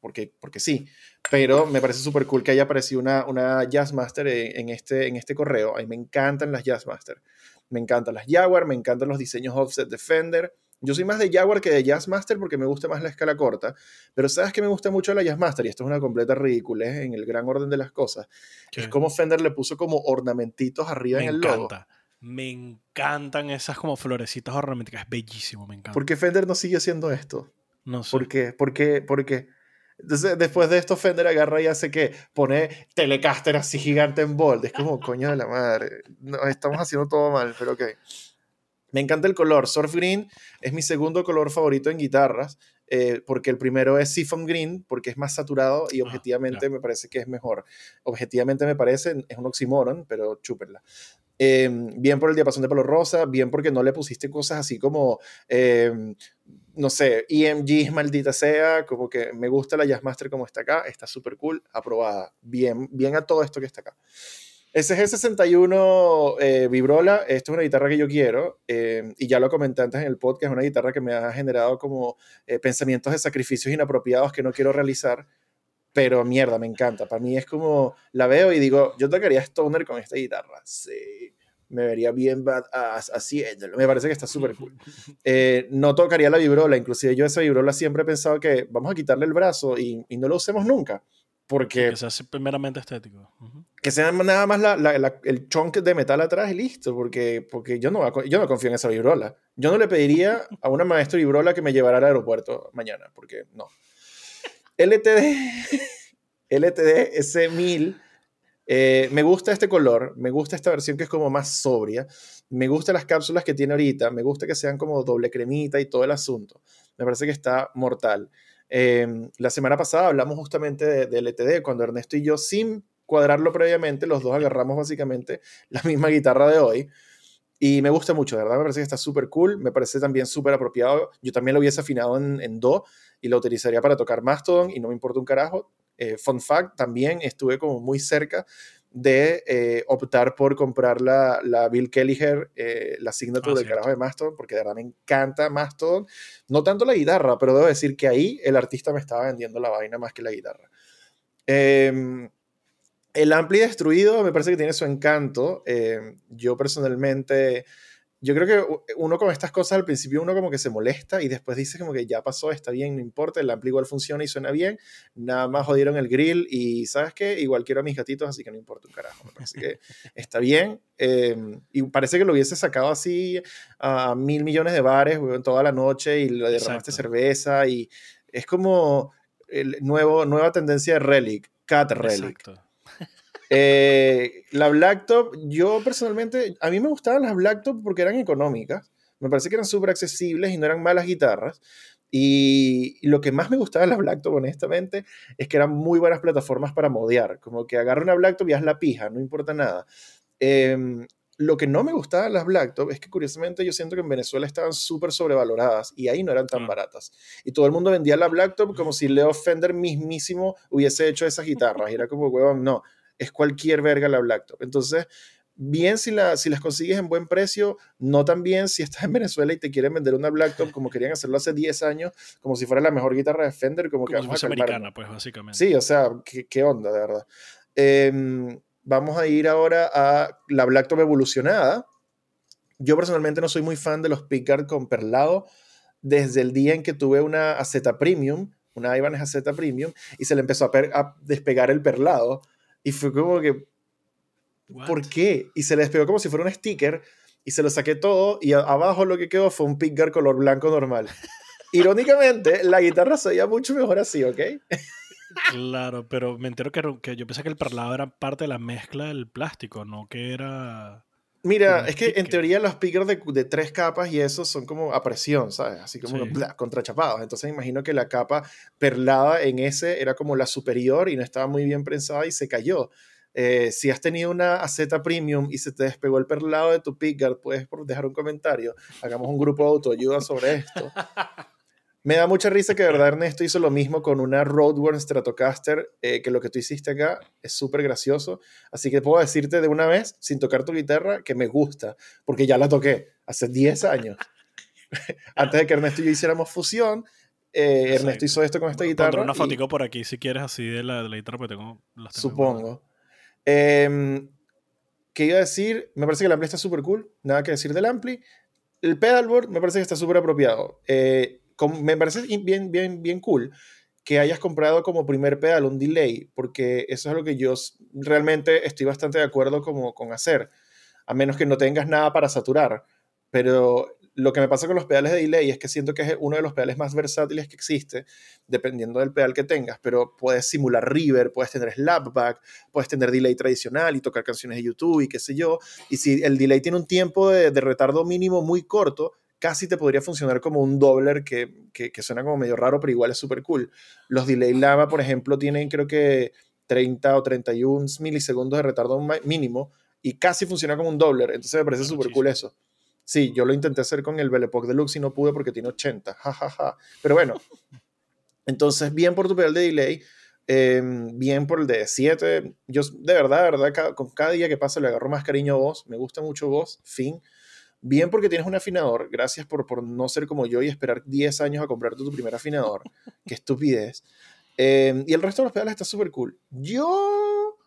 porque, porque sí, pero me parece súper cool que haya aparecido una, una Jazzmaster en, este, en este correo. A mí me encantan las Jazzmaster. Me encantan las Jaguar, me encantan los diseños offset Defender. Yo soy más de Jaguar que de Jazzmaster porque me gusta más la escala corta, pero sabes que me gusta mucho la Jazzmaster y esto es una completa ridícula en el gran orden de las cosas. Es como Fender le puso como ornamentitos arriba en el encanta. Me encantan esas como florecitas ornamenticas, es bellísimo, me encanta. ¿Por qué Fender no sigue haciendo esto? No sé. ¿Por qué? ¿Por qué? ¿Por qué? Entonces, después de esto, Fender agarra y hace que pone Telecaster así gigante en bold. Es como, coño de la madre. No, estamos haciendo todo mal, pero ok. Me encanta el color. Surf Green es mi segundo color favorito en guitarras, eh, porque el primero es Seafoam Green, porque es más saturado y ah, objetivamente me parece que es mejor. Objetivamente me parece, es un oxímoron, pero chúperla. Em, bien por el diapasón de pelo rosa, bien porque no le pusiste cosas así como, em, no sé, EMG, maldita sea, como que me gusta la Jazzmaster como está acá, está súper cool, aprobada, bien, bien a todo esto que está acá. SG61 eh, Vibrola, esto es una guitarra que yo quiero em, y ya lo comenté antes en el podcast, es una guitarra que me ha generado como eh, pensamientos de sacrificios inapropiados que no quiero realizar pero mierda, me encanta. Para mí es como, la veo y digo, yo tocaría Stoner con esta guitarra. Sí, me vería bien haciéndolo. Me parece que está súper cool. Eh, no tocaría la vibrola, inclusive yo esa vibrola siempre he pensado que vamos a quitarle el brazo y, y no lo usemos nunca. Porque... Que sea primeramente estético. Que sea nada más la, la, el chunk de metal atrás y listo, porque, porque yo, no, yo no confío en esa vibrola. Yo no le pediría a una maestra vibrola que me llevara al aeropuerto mañana, porque no. LTD, LTD S1000. Eh, me gusta este color, me gusta esta versión que es como más sobria, me gustan las cápsulas que tiene ahorita, me gusta que sean como doble cremita y todo el asunto. Me parece que está mortal. Em, la semana pasada hablamos justamente de, de, LTD, cuando Ernesto y yo, sin cuadrarlo previamente, los dos agarramos básicamente la misma guitarra de hoy. Y me gusta mucho, de verdad, me parece que está súper cool, me parece también súper apropiado. Yo también lo hubiese afinado en, en Do y lo utilizaría para tocar Mastodon y no me importa un carajo. Eh, fun fact, también estuve como muy cerca de eh, optar por comprar la, la Bill Kelliher, eh, la signature ah, del carajo de Mastodon, porque de verdad me encanta Mastodon. No tanto la guitarra, pero debo decir que ahí el artista me estaba vendiendo la vaina más que la guitarra. Eh, el Ampli destruido me parece que tiene su encanto. Eh, yo personalmente, yo creo que uno con estas cosas al principio uno como que se molesta y después dice como que ya pasó, está bien, no importa, el Ampli igual funciona y suena bien. Nada más jodieron el grill y ¿sabes qué? Igual quiero a mis gatitos, así que no importa un carajo. Me parece que está bien. Eh, y parece que lo hubiese sacado así a mil millones de bares toda la noche y le derramaste cerveza y es como el nuevo, nueva tendencia de Relic, Cat Relic. Exacto eh, la Blacktop, yo personalmente, a mí me gustaban las Blacktop porque eran económicas, me parece que eran súper accesibles y no eran malas guitarras. Y lo que más me gustaba de las Blacktop, honestamente, es que eran muy buenas plataformas para modear. Como que agarra una Blacktop y haz la pija, no importa nada. Em, lo que no me gustaba de las Blacktop es que curiosamente yo siento que en Venezuela estaban súper sobrevaloradas y ahí no eran tan baratas. Y todo el mundo vendía la Blacktop como si Leo Fender mismísimo hubiese hecho esas guitarras. Y era como, huevón, no, es cualquier verga la Blacktop. Entonces, bien si, la, si las consigues en buen precio, no tan bien si estás en Venezuela y te quieren vender una Blacktop como querían hacerlo hace 10 años, como si fuera la mejor guitarra de Fender, como, que vamos a americana, pues básicamente. Sí, o sea, ¿qué, onda, de verdad? Em, vamos a ir ahora a la Blacktop evolucionada. Yo personalmente no soy muy fan de los pickguard con perlado desde el día en que tuve una AZ Premium, una Ibanez AZ Premium, y se le empezó a, a despegar el perlado y fue como que, ¿por qué? Y se le despegó como si fuera un sticker y se lo saqué todo y abajo lo que quedó fue un pickguard color blanco normal. Irónicamente, la guitarra se veía mucho mejor así, ¿ok? Claro, pero me entero que, que yo pensé que el parlado era parte de la mezcla del plástico, no que era... Mira, es que en teoría los pickers de, de, tres capas y esos son como a presión, ¿sabes? Así como contrachapados. Entonces imagino que la capa perlada en ese era como la superior y no estaba muy bien prensada y se cayó. Eh, si has tenido una AZ Premium y se te despegó el perlado de tu pickguard, puedes dejar un comentario. Hagamos un grupo de autoayuda sobre esto. Me da mucha risa que de verdad Ernesto hizo lo mismo con una Roadworn Stratocaster, eh, que lo que tú hiciste acá es súper gracioso. Así que puedo decirte de una vez, sin tocar tu guitarra, que me gusta, porque ya la toqué hace 10 años. Antes de que Ernesto y yo hiciéramos fusión, eh, Ernesto hizo esto con esta guitarra. Pondré una fotico por aquí si quieres así de la, de la guitarra, porque tengo las Supongo. Eh, ¿Qué iba a decir? Me parece que el ampli está súper cool. Nada que decir del ampli. El pedalboard me parece que está súper apropiado. Eh, me parece bien, bien, bien cool que hayas comprado como primer pedal un delay, porque eso es lo que yo realmente estoy bastante de acuerdo como, con hacer, a menos que no tengas nada para saturar. Pero lo que me pasa con los pedales de delay es que siento que es uno de los pedales más versátiles que existe, dependiendo del pedal que tengas, pero puedes simular river, puedes tener slapback, puedes tener delay tradicional y tocar canciones de YouTube y qué sé yo. Y si el delay tiene un tiempo de retardo mínimo muy corto, casi te podría funcionar como un dobler que, que, suena como medio raro, pero igual es súper cool. Los delay lava, por ejemplo, tienen creo que 30 o 31 milisegundos de retardo mínimo y casi funciona como un dobler, entonces me parece súper cool eso. Sí, yo lo intenté hacer con el Belle Epoque Deluxe y no pude porque tiene 80, jajaja. Pero bueno, entonces bien por tu pedal de delay, em, bien por el de 7. Yo de verdad, de verdad, con cada día que pasa le agarro más cariño a vos, me gusta mucho vos, fin. Bien porque tienes un afinador, gracias por, por no ser como yo y esperar 10 años a comprarte tu primer afinador. Qué estupidez. Em, y el resto de los pedales está súper cool. Yo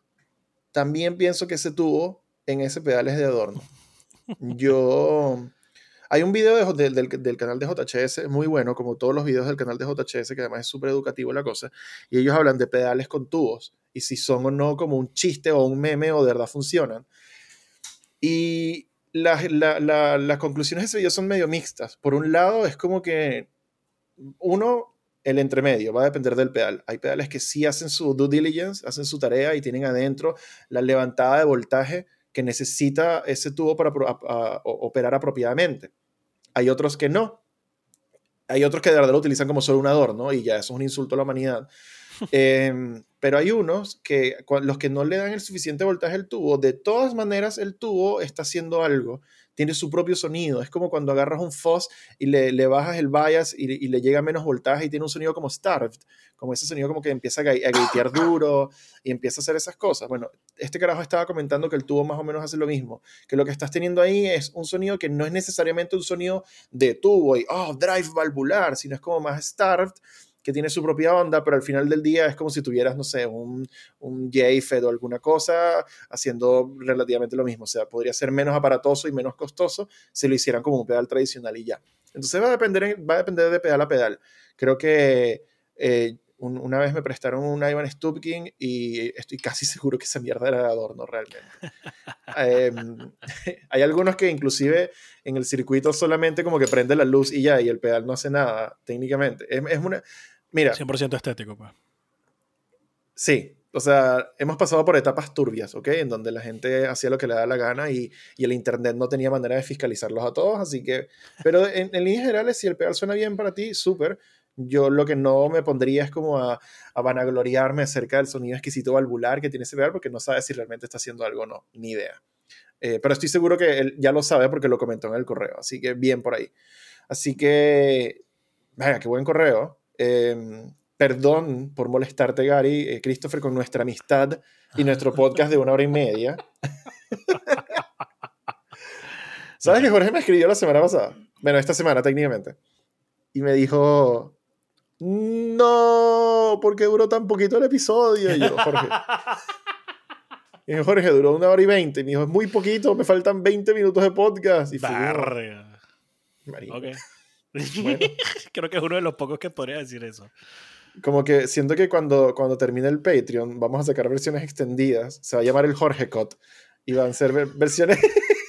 también pienso que ese tubo en ese pedal es de adorno. Yo... Hay un video del, del, canal de JHS muy bueno, como todos los videos del canal de JHS, que además es súper educativo la cosa, y ellos hablan de pedales con tubos, y si son o no como un chiste o un meme o de verdad funcionan. Y las conclusiones de ese video son medio mixtas. Por un lado, es como que uno, el entremedio, va a depender del pedal. Hay pedales que sí hacen su due diligence, hacen su tarea y tienen adentro la levantada de voltaje que necesita ese tubo para operar apropiadamente. Hay otros que no. Hay otros que de verdad lo utilizan como solo un adorno y ya eso es un insulto a la humanidad. Em, pero hay unos que los que no le dan el suficiente voltaje al tubo, de todas maneras el tubo está haciendo algo, tiene su propio sonido. Es como cuando agarras un fuzz y le, le bajas el bias y, le llega menos voltaje y tiene un sonido como starved, como ese sonido como que empieza a, a duro y empieza a hacer esas cosas. Bueno, este carajo estaba comentando que el tubo más o menos hace lo mismo, que lo que estás teniendo ahí es un sonido que no es necesariamente un sonido de tubo y, oh, drive valvular, sino es como más starved que tiene su propia onda, pero al final del día es como si tuvieras, no sé, un, un JFED o alguna cosa haciendo relativamente lo mismo. O sea, podría ser menos aparatoso y menos costoso si lo hicieran como un pedal tradicional y ya. Entonces va a depender, va a depender de pedal a pedal. Creo que eh, una vez me prestaron un Ivan Stupkin y estoy casi seguro que esa mierda era de adorno realmente. Em, hay algunos que inclusive en el circuito solamente como que prende la luz y ya, y el pedal no hace nada técnicamente. Es, es una... Mira. 100% estético, pues. Sí, o sea, hemos pasado por etapas turbias, ¿ok? En donde la gente hacía lo que le da la gana y, y el Internet no tenía manera de fiscalizarlos a todos, así que... Pero en, en líneas generales, si el pedal suena bien para ti, súper yo lo que no me pondría es como a, a, vanagloriarme acerca del sonido exquisito valvular que tiene ese pedal porque no sabe si realmente está haciendo algo o no, ni idea. Eh, pero estoy seguro que él ya lo sabe porque lo comentó en el correo, así que bien por ahí. Así que, vaya, qué buen correo. Em, perdón por molestarte, Gary, eh, Christopher, con nuestra amistad y nuestro podcast de una hora y media. ¿Sabes que Jorge me escribió la semana pasada? Bueno, esta semana técnicamente. Y me dijo, no, porque duró tan poquito el episodio. Y yo, Jorge. Y Jorge, duró una hora y veinte. Me dijo, es muy poquito, me faltan 20 minutos de podcast. Y fue, Ok. Creo que es uno de los pocos que podría decir eso. Como que siento que cuando, cuando termine el Patreon vamos a sacar versiones extendidas. Se va a llamar el Jorge Cut. Y van a ser versiones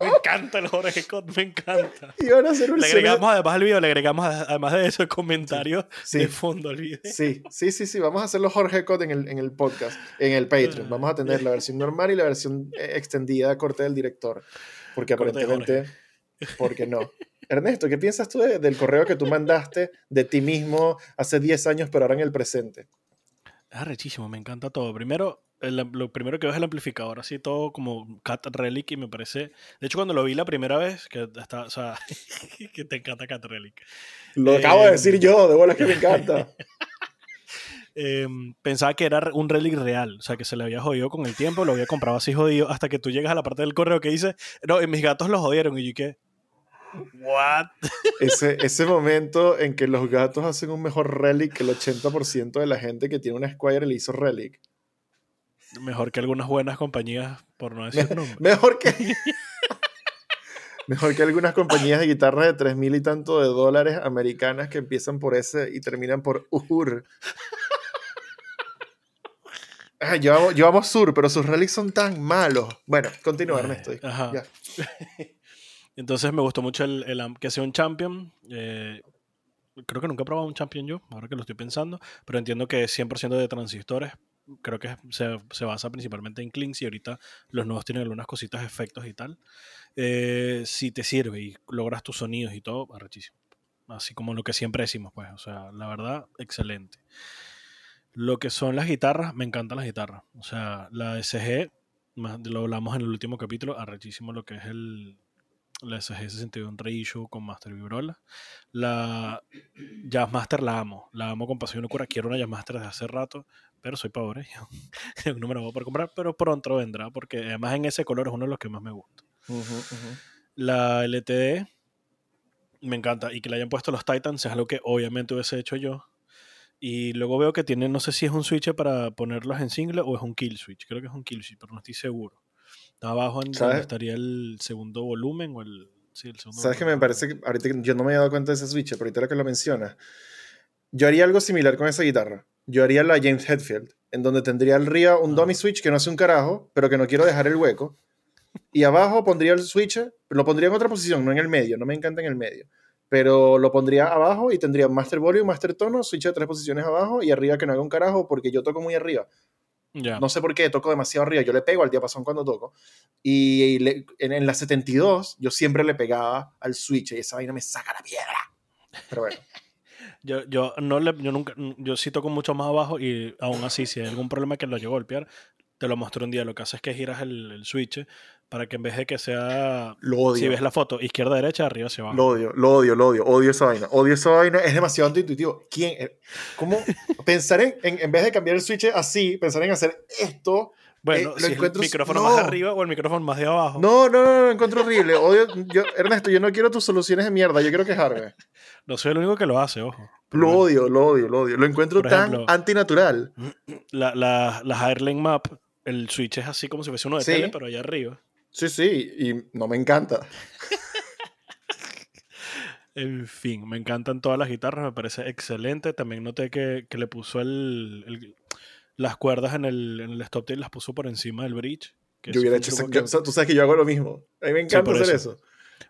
Me encanta el Jorge Scott, me encanta. Y van a hacer un Le agregamos además al video, le agregamos además de eso el comentario de fondo al video. Sí, sí, sí, sí. Vamos a hacer los Jorge Scott en el, en el podcast, en el Patreon. Ah. Vamos a tener la versión normal y la versión eh, extendida de corte del director. Porque aparentemente. Porque no. Ernesto, ¿qué piensas tú del correo que tú mandaste de ti mismo hace 10 años, pero ahora en el presente? Es rechísimo, me encanta todo. Primero, lo primero que veo es el amplificador, así todo como Cat Relic y me parece... De hecho, cuando lo vi la primera vez, que, está, o sea, que te encanta Cat Relic. Lo acabo de decir em, yo, de bolas que me encanta. Em, pensaba que era un relic real, o sea, que se le había jodido con el tiempo, lo había comprado así jodido, hasta que tú llegas a la parte del correo que dice, no, mis gatos lo jodieron, y yo ¿qué? What? Ese, ese momento en que los gatos hacen un mejor relic que el 80% de la gente que tiene una Squire le hizo relic. Mejor que algunas buenas compañías, por no decir nombre. Mejor que. mejor que algunas compañías de guitarras de tres mil y tanto de dólares americanas que empiezan por ese y terminan por UR. Ah, llevamos, Sur, pero sus relics son tan malos. Bueno, continúa, Ernesto. Ya. Entonces me gustó mucho el, que sea un champion. Eh, creo que nunca he probado un champion yo, ahora que lo estoy pensando, pero entiendo que es 100% de transistores. Creo que se, basa principalmente en clinks y ahorita los nuevos tienen algunas cositas, efectos y tal. Eh, si te sirve y logras tus sonidos y todo, arrechísimo. Así como lo que siempre decimos, pues. O sea, la verdad, excelente. Lo que son las guitarras, me encantan las guitarras. O sea, la SG, lo hablamos en el último capítulo, arrechísimo lo que es el, la SG61 Reissue con Master Vibrola. La Jazzmaster la amo, la amo con pasión y locura. Quiero una Jazzmaster desde hace rato, pero soy pobre. no me la voy a poder comprar, pero pronto vendrá, porque además en ese color es uno de los que más me gusta. La LTD me encanta y que le hayan puesto los Titans es algo que obviamente hubiese hecho yo. Y luego veo que tiene, no sé si es un switch para ponerlos en single o es un kill switch. Creo que es un kill switch, pero no estoy seguro. Está abajo en donde estaría el segundo volumen o el. Sí, el segundo ¿Sabes que me parece que ahorita yo no me había dado cuenta de ese switch, pero ahorita lo que lo mencionas. Yo haría algo similar con esa guitarra. Yo haría la James Hetfield, en donde tendría arriba un dummy switch que no hace un carajo, pero que no quiero dejar el hueco. Y abajo pondría el switch, lo pondría en otra posición, no en el medio, no me encanta en el medio. Pero lo pondría abajo y tendría Master Volume, Master Tono, switch de tres posiciones abajo y arriba que no haga un carajo porque yo toco muy arriba. No sé por qué, toco demasiado arriba. Yo le pego al diapasón cuando toco. Y en, la 72 yo siempre le pegaba al switch y esa vaina me saca la piedra. Pero bueno. yo, yo, no le, yo, nunca, yo sí toco mucho más abajo y aún así, si hay algún problema que lo llego a golpear, te lo muestro un día. Lo que hace es que giras el, el switch para que en vez de que sea. Lo odio. Si ves la foto, izquierda, derecha, arriba, hacia abajo. Lo odio, lo odio, lo odio. Odio esa vaina. Odio esa vaina. Es demasiado intuitivo. ¿Quién? Eh, ¿Cómo? pensar en, en, vez de cambiar el switch así, pensar en hacer esto. Bueno, eh, si el micrófono más arriba o el micrófono más de abajo. No, no, no, lo encuentro horrible. Odio, yo, Ernesto, yo no quiero tus soluciones de mierda. Yo quiero quejarme. no soy el único que lo hace, ojo. Lo odio, lo odio, lo odio. Lo encuentro tan antinatural. La, la, la Airline Map, el switch es así como si fuese uno de tele, pero allá arriba. Sí, sí, y no me encanta. en fin, me encantan todas las guitarras, me parece excelente. También noté que, le puso el, las cuerdas en el, en el stop tail, las puso por encima del bridge. yo hubiera hecho tú sabes que yo hago lo mismo. A mí me encanta hacer eso.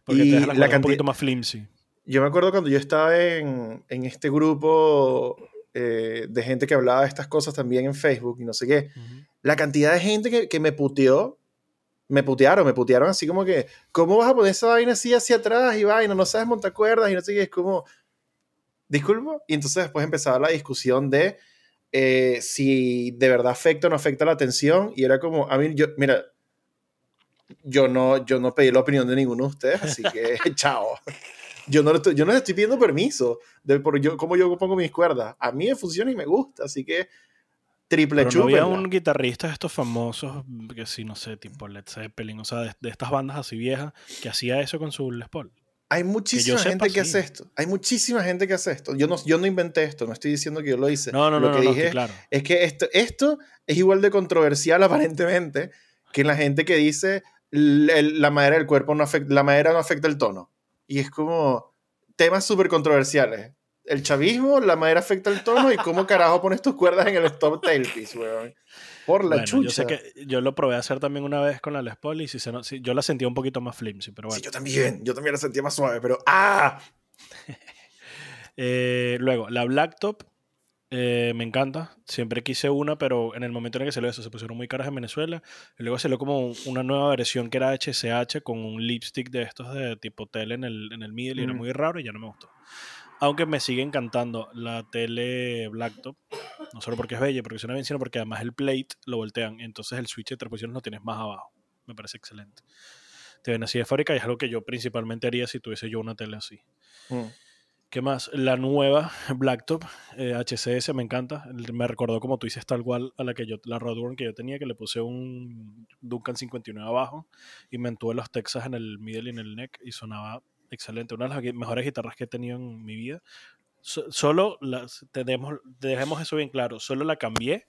Porque te deja la, un poquito más flimsy. Yo me acuerdo cuando yo estaba en, este grupo eh, de gente que hablaba de estas cosas también en Facebook y no sé qué. La cantidad de gente que, que me puteó me putearon, me putearon así como que, ¿cómo vas a poner esa vaina así hacia atrás y vaina? No sabes montar cuerdas y no sé qué, es como, disculpo. Y entonces después empezaba la discusión de eh, si de verdad afecta o no afecta la atención y era como, a mí, yo, mira, yo no, yo no pedí la opinión de ninguno de ustedes, así que chao. Yo no, estoy, yo no les estoy pidiendo permiso de por yo, cómo yo pongo mis cuerdas. A mí me funciona y me gusta, así que triple Pero no había un guitarrista de estos famosos, que sí, no sé, tipo Led Zeppelin, o sea, de, estas bandas así viejas, que hacía eso con su Les Paul. Hay muchísima gente que hace esto. Hay muchísima gente que hace esto. Yo no, yo no inventé esto, no estoy diciendo que yo lo hice. No, no, lo no. que no, dije claro. es que esto, esto es igual de controversial aparentemente que la gente que dice la madera del cuerpo no afecta, la madera no afecta el tono. Y es como temas súper controversiales el chavismo, la madera afecta el tono y cómo carajo pones tus cuerdas en el stop tailpiece, weón. Por la chucha. Yo sé que yo lo probé a hacer también una vez con la Les Paul y si se yo la sentía un poquito más flimsy, pero bueno. Sí, yo también. Yo también la sentía más suave, pero ¡ah! Eh, luego, la Blacktop eh, me encanta. Siempre quise una, pero en el momento en el que salió eso, se pusieron muy caras en Venezuela. Y luego salió como una nueva versión que era HCH con un lipstick de estos de tipo tele en el, en el middle y era mm. muy raro y ya no me gustó. Aunque me sigue encantando la tele Blacktop. No solo porque es bella, porque suena bien, sino porque además el plate lo voltean. Entonces el switch de tres posiciones lo tienes más abajo. Me parece excelente. Te ven así de fábrica y es algo que yo principalmente haría si tuviese yo una tele así. Mm. ¿Qué más? La nueva Blacktop eh, HCS me encanta. Me recordó como tú dices tal cual a la que yo, la Rodburn que yo tenía, que le puse un Duncan 59 abajo y me entuve los Texas en el middle y en el neck y sonaba excelente. Una de las mejores guitarras que he tenido en mi vida. solo las, tenemos, dejemos eso bien claro. Solo la cambié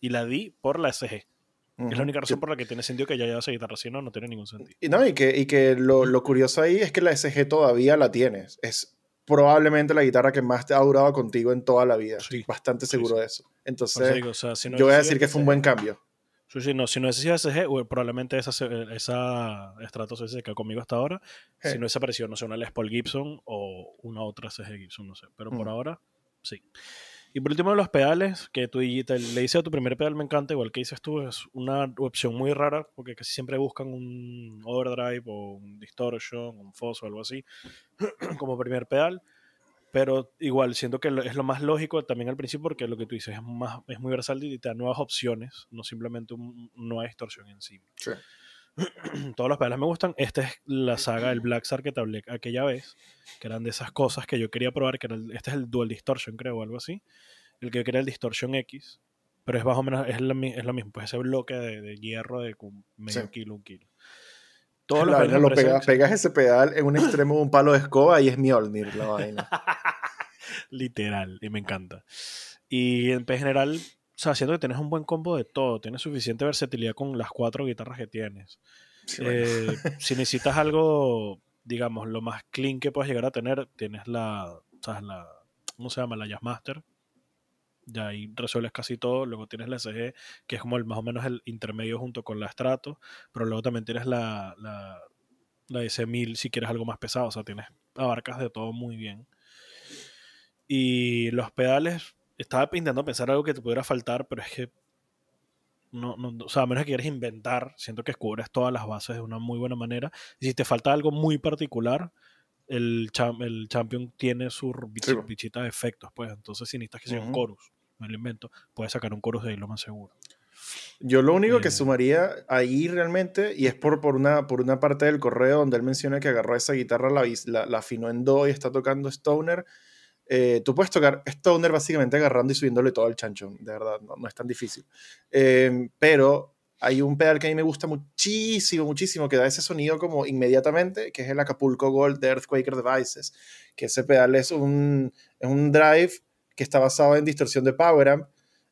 y la di por la SG. Es la única razón por la que tiene sentido que ya lleva esa guitarra, si no, no tiene ningún sentido. Y, no, y que, y que lo, lo, curioso ahí es que la SG todavía la tienes. Es probablemente la guitarra que más te ha durado contigo en toda la vida. Estoy bastante seguro de eso. Entonces, yo voy a decir que fue un buen cambio. Sí, sí, no, si no es SG, probablemente esa, esa Stratos S que conmigo hasta ahora, si no desapareció, no sé, una Les Paul Gibson o una otra SG Gibson, no sé. Pero por mm. ahora, sí. Y por último, los pedales, que tú le dices a tu primer pedal, me encanta, igual que dices tú, es una opción muy rara, porque casi siempre buscan un overdrive o un distortion, un fuzz o algo así, como primer pedal. Pero igual, siento que es lo más lógico también al principio, porque lo que tú dices es, más, es muy versátil y te da nuevas opciones, no simplemente una nueva distorsión en sí. sí. todos los pedales me gustan. Esta es la saga del Black Star que te hablé aquella vez, que eran de esas cosas que yo quería probar, que era este es el Dual Distortion, creo, o algo así. El que yo quería el Distortion X, pero es más o menos, es, lo mismo, pues ese bloque de, hierro de medio kilo, un kilo. Todos los lo pegas ese pedal en un extremo de un palo de escoba y es Mjolnir la vaina. Literal, y me encanta. Y en general, o sea, siento que tienes un buen combo de todo, tienes suficiente versatilidad con las cuatro guitarras que tienes. Eh, si necesitas algo, digamos, lo más clean que puedes llegar a tener, tienes la, ¿sabes? La, ¿cómo se llama? La Jazzmaster. Ya ahí resuelves casi todo. Luego tienes la SG, que es como el, más o menos el intermedio junto con la Strato. Pero luego también tienes la, la, la S1000 si quieres algo más pesado. O sea, tienes abarcas de todo muy bien. Y los pedales, estaba intentando pensar algo que te pudiera faltar, pero es que no, no, o sea, a menos que quieras inventar, siento que cubres todas las bases de una muy buena manera. Y si te falta algo muy particular, el, el Champion tiene su bichita de efectos, pues. Entonces, si necesitas que sea un chorus, me lo invento, puedes sacar un chorus de ahí lo más seguro. Yo lo único que eh. sumaría ahí realmente, y es por, por, una, por una parte del correo donde él menciona que agarró esa guitarra, la, la, la afinó en Do y está tocando Stoner eh, tú puedes tocar Stoner básicamente agarrando y subiéndole todo al chancho, de verdad, no, es tan difícil. Em, pero hay un pedal que a mí me gusta muchísimo, muchísimo, que da ese sonido como inmediatamente, que es el Acapulco Gold de Earthquaker Devices, que ese pedal es un, es un drive que está basado en distorsión de power amp,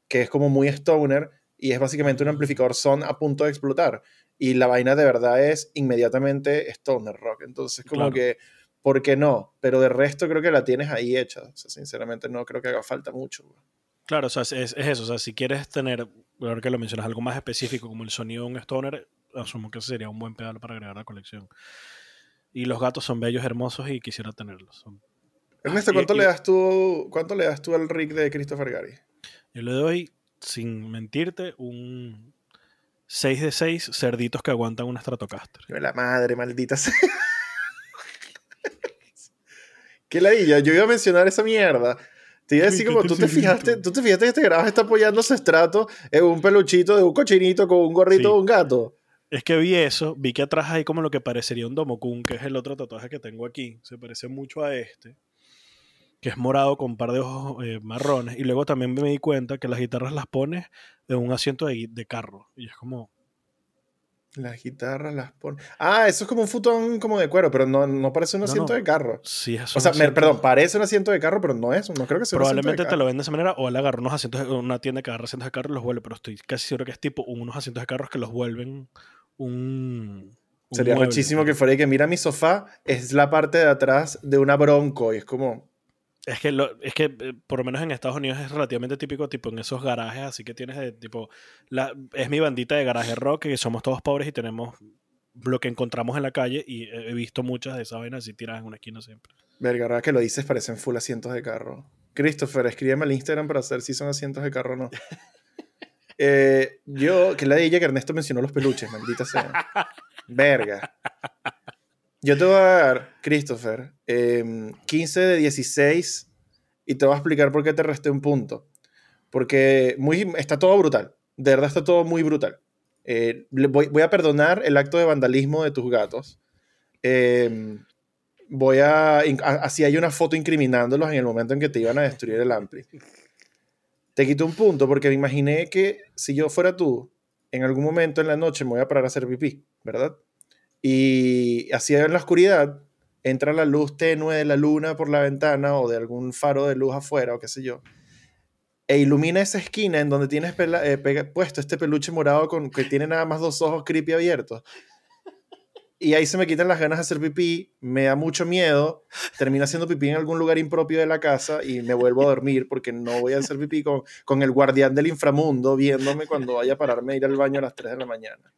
que es como muy stoner y es básicamente un amplificador son a punto de explotar. Y la vaina de verdad es inmediatamente stoner rock. Entonces, como que ¿por qué no? Pero de resto creo que la tienes ahí hecha. O sea, sinceramente no creo que haga falta mucho. Claro, o sea, es, eso. O sea, si quieres tener, ahora que lo mencionas, algo más específico como el sonido de un Stoner, asumo que sería un buen pedal para agregar a la colección. Y los gatos son bellos, hermosos y quisiera tenerlos. Ernesto, ¿cuánto, le das tú, ¿cuánto le das tú al rig de Christopher Gary? Yo le doy, sin mentirte, un 6 de 6 cerditos que aguantan una Stratocaster. La madre, maldita sea. ¿Qué ladilla? Yo iba a mencionar esa mierda. Te iba a decir como, tú te fijaste, tú te fijaste que este grabado está apoyando ese estrato en un peluchito de un cochinito con un gorrito de un gato. Es que vi eso, vi que atrás hay como lo que parecería un Domokun, que es el otro tatuaje que tengo aquí. Se parece mucho a este, que es morado con un par de ojos eh, marrones. Y luego también me di cuenta que las guitarras las pones en un asiento de, de carro. Y es como, las guitarras las pone. Ah, eso es como un futón como de cuero, pero no, no parece un asiento de carro. Sí, es O sea, perdón, parece un asiento de carro, pero no es. No creo que sea Probablemente te lo venden de esa manera o él agarra unos asientos, de, una tienda que agarra asientos de carro y los vuelve, pero estoy casi seguro que es tipo unos asientos de carros que los vuelven un. Sería muchísimo que fuera y que mira mi sofá, es la parte de atrás de una bronco y es como. Es que, lo, es que eh, por lo menos en Estados Unidos es relativamente típico, tipo en esos garajes, así que tienes de tipo, la, es mi bandita de garaje rock, que somos todos pobres y tenemos lo que encontramos en la calle y he visto muchas de esas vainas así tiradas en una esquina siempre. Verga, ahora que lo dices parecen full asientos de carro. Christopher, escríbeme al Instagram para saber si son asientos de carro o no. Eh, yo, que la de ella que Ernesto mencionó los peluches, maldita sea. Verga. Yo te voy a dar, Christopher, 15 em, de 16 y te voy a explicar por qué te resté un punto. Porque muy, está todo brutal. De verdad está todo muy brutal. Eh, voy, a perdonar el acto de vandalismo de tus gatos. Em, voy a. Así hay una foto incriminándolos en el momento en que te iban a destruir el Ampli. Te quito un punto porque me imaginé que si yo fuera tú, en algún momento en la noche me voy a parar a hacer pipí, ¿verdad? Y así en la oscuridad entra la luz tenue de la luna por la ventana o de algún faro de luz afuera o qué sé yo. E ilumina esa esquina en donde tienes eh, puesto este peluche morado con que tiene nada más dos ojos creepy abiertos. Y ahí se me quitan las ganas de hacer pipí, me da mucho miedo, termino haciendo pipí en algún lugar impropio de la casa y me vuelvo a dormir porque no voy a hacer pipí con, con el guardián del inframundo viéndome cuando vaya a pararme a ir al baño a las 3 de la mañana.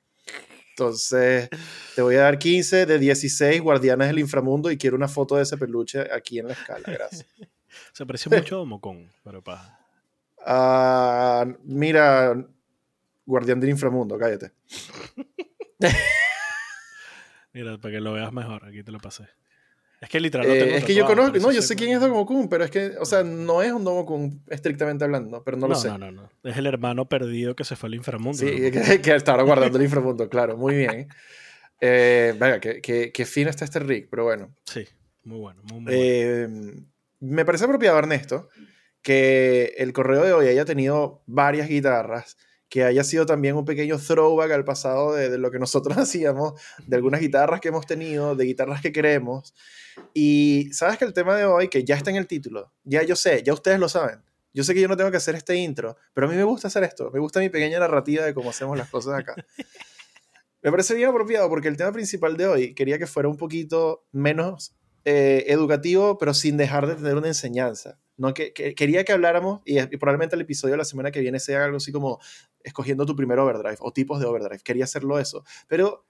Entonces, te voy a dar 15 de 16 guardianes del inframundo y quiero una foto de ese peluche aquí en la escala, gracias. Se parece mucho a Mocón, pero pa. Ah, mira, guardián del inframundo, cállate. mira, para que lo veas mejor, aquí te lo pasé. Es que literal eh, Es que yo conozco, no, yo sé quién es Domo pero es que, o sea, no es un Domo estrictamente hablando, pero no, lo sé. No, no, no. Es el hermano perdido que se fue al inframundo. Sí, que, que, estaba guardando el inframundo, claro, muy bien. Eh, venga, que, que, fino está este Rick, pero bueno. Sí, muy bueno. Muy, eh, me parece apropiado, Ernesto, que el correo de hoy haya tenido varias guitarras que haya sido también un pequeño throwback al pasado de, de, lo que nosotros hacíamos, de algunas guitarras que hemos tenido, de guitarras que queremos. Y sabes que el tema de hoy, que ya está en el título, ya yo sé, ya ustedes lo saben. Yo sé que yo no tengo que hacer este intro, pero a mí me gusta hacer esto, me gusta mi pequeña narrativa de cómo hacemos las cosas acá. Me parece bien apropiado porque el tema principal de hoy quería que fuera un poquito menos eh, educativo, pero sin dejar de tener una enseñanza. No, que, quería que habláramos, y, probablemente el episodio de la semana que viene sea algo así como escogiendo tu primer overdrive o tipos de overdrive. Quería hacerlo eso. Pero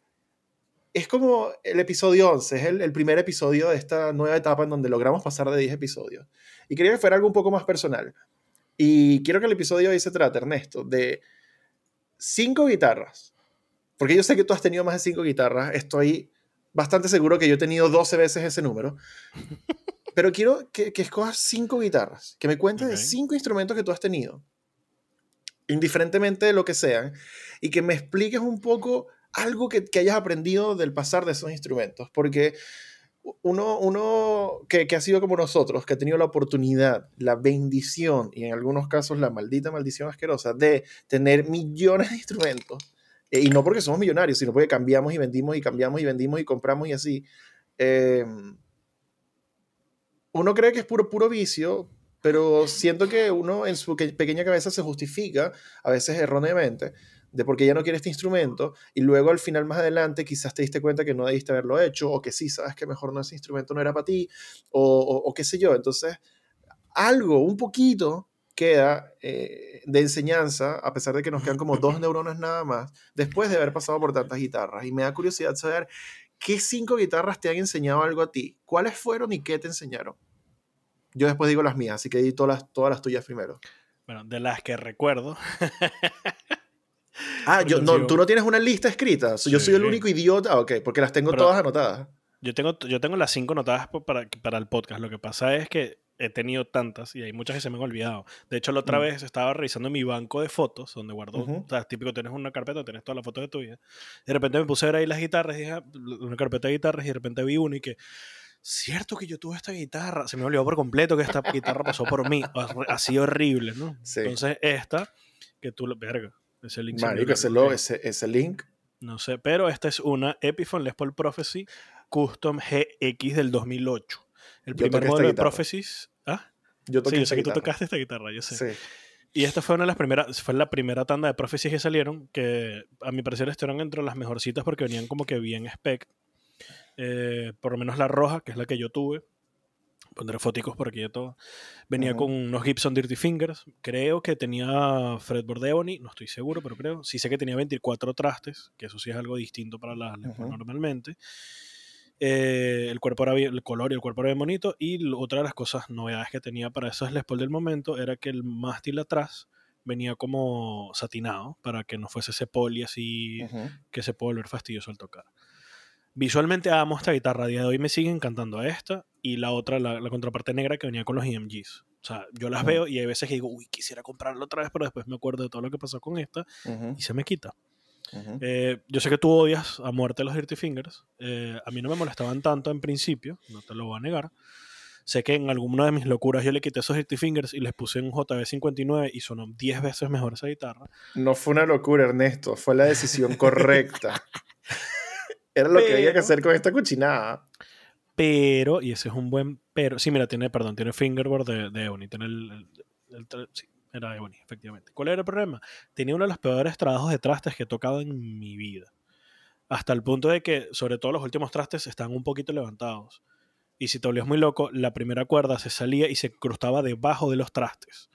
es como el episodio 11, es el, primer episodio de esta nueva etapa en donde logramos pasar de 10 episodios. Y quería que fuera algo un poco más personal. Y quiero que el episodio hoy se trate, Ernesto, de cinco guitarras. Porque yo sé que tú has tenido más de cinco guitarras. Estoy bastante seguro que yo he tenido 12 veces ese número. Pero quiero que, que escojas cinco guitarras, que me cuentes de cinco instrumentos que tú has tenido, indiferentemente de lo que sean, y que me expliques un poco algo que, que hayas aprendido del pasar de esos instrumentos, porque uno, uno que, que, ha sido como nosotros, que ha tenido la oportunidad, la bendición y en algunos casos la maldita maldición asquerosa de tener millones de instrumentos, eh, y no porque somos millonarios, sino porque cambiamos y vendimos y cambiamos y vendimos y compramos y así. Eh, uno cree que es puro, puro vicio, pero siento que uno en su pequeña cabeza se justifica, a veces erróneamente, de por qué ya no quiere este instrumento, y luego al final más adelante quizás te diste cuenta que no debiste haberlo hecho, o que sí, sabes que mejor no ese instrumento no era para ti, o, o, qué sé yo. Entonces, algo, un poquito queda eh, de enseñanza, a pesar de que nos quedan como dos neuronas nada más, después de haber pasado por tantas guitarras. Y me da curiosidad saber ¿qué cinco guitarras te han enseñado algo a ti? ¿Cuáles fueron y qué te enseñaron? Yo después digo las mías, así que di todas las, todas las tuyas primero. Bueno, de las que recuerdo. ah, yo, no, tú no tienes una lista escrita. Yo soy el único idiota. Ok, porque las tengo todas anotadas. Yo tengo, yo tengo las cinco anotadas para, para el podcast. Lo que pasa es que he tenido tantas y hay muchas que se me han olvidado. De hecho, la otra mm. vez estaba revisando mi banco de fotos, donde guardo, o sea, típico, tienes una carpeta, tienes todas las fotos de tu vida. De repente me puse a ver ahí las guitarras, dije, ah, una carpeta de guitarras, y de repente vi una y que, cierto que yo tuve esta guitarra, se me olvidó por completo que esta guitarra pasó por mí, así horrible, ¿no? Entonces, esta, que tú, verga, ese link. Marico, ese, ese, ese link. No sé, pero esta es una Epiphone Les Paul Prophecy Custom GX del 2008. El primer modelo de Prophecies. ¿Ah? Yo sí, yo sé que tú tocaste esta guitarra, yo sé. Sí. Y esta fue una de las primeras, fue la primera tanda de Prophecies que salieron, que a mi parecer estuvieron entre las mejorcitas porque venían como que bien spec. Eh, por lo menos la roja, que es la que yo tuve. Pondré foticos por aquí de todo. Venía con unos Gibson Dirty Fingers. Creo que tenía Fredboard Ebony, no estoy seguro, pero creo. Sí sé que tenía 24 trastes, que eso sí es algo distinto para las normalmente. Eh, el cuerpo era el color y el cuerpo era bien bonito. Y otra de las cosas, novedades que tenía para esos Les Paul del momento era que el mástil atrás venía como satinado para que no fuese ese poli así que se puede volver fastidioso al tocar. Visualmente amo esta guitarra, a día de hoy me sigue encantando esta y la otra, la, contraparte negra que venía con los EMGs. O sea, yo las veo y hay veces que digo, uy, quisiera comprarla otra vez, pero después me acuerdo de todo lo que pasó con esta y se me quita. Eh, yo sé que tú odias a muerte los Dirty Fingers. Eh, a mí no me molestaban tanto en principio, no te lo voy a negar. Sé que en alguna de mis locuras yo le quité esos Dirty Fingers y les puse un JB59 y sonó 10 veces mejor esa guitarra. No fue una locura, Ernesto, fue la decisión correcta. Era lo que había que hacer con esta cochinada. Pero, y ese es un buen pero. Sí, mira, tiene, perdón, tiene fingerboard de, de Ebony. Tiene el, sí, era Ebony, efectivamente. ¿Cuál era el problema? Tenía uno de los peores trabajos de trastes que he tocado en mi vida. Hasta el punto de que, sobre todo los últimos trastes, están un poquito levantados. Y si te olías muy loco, la primera cuerda se salía y se crustaba debajo de los trastes.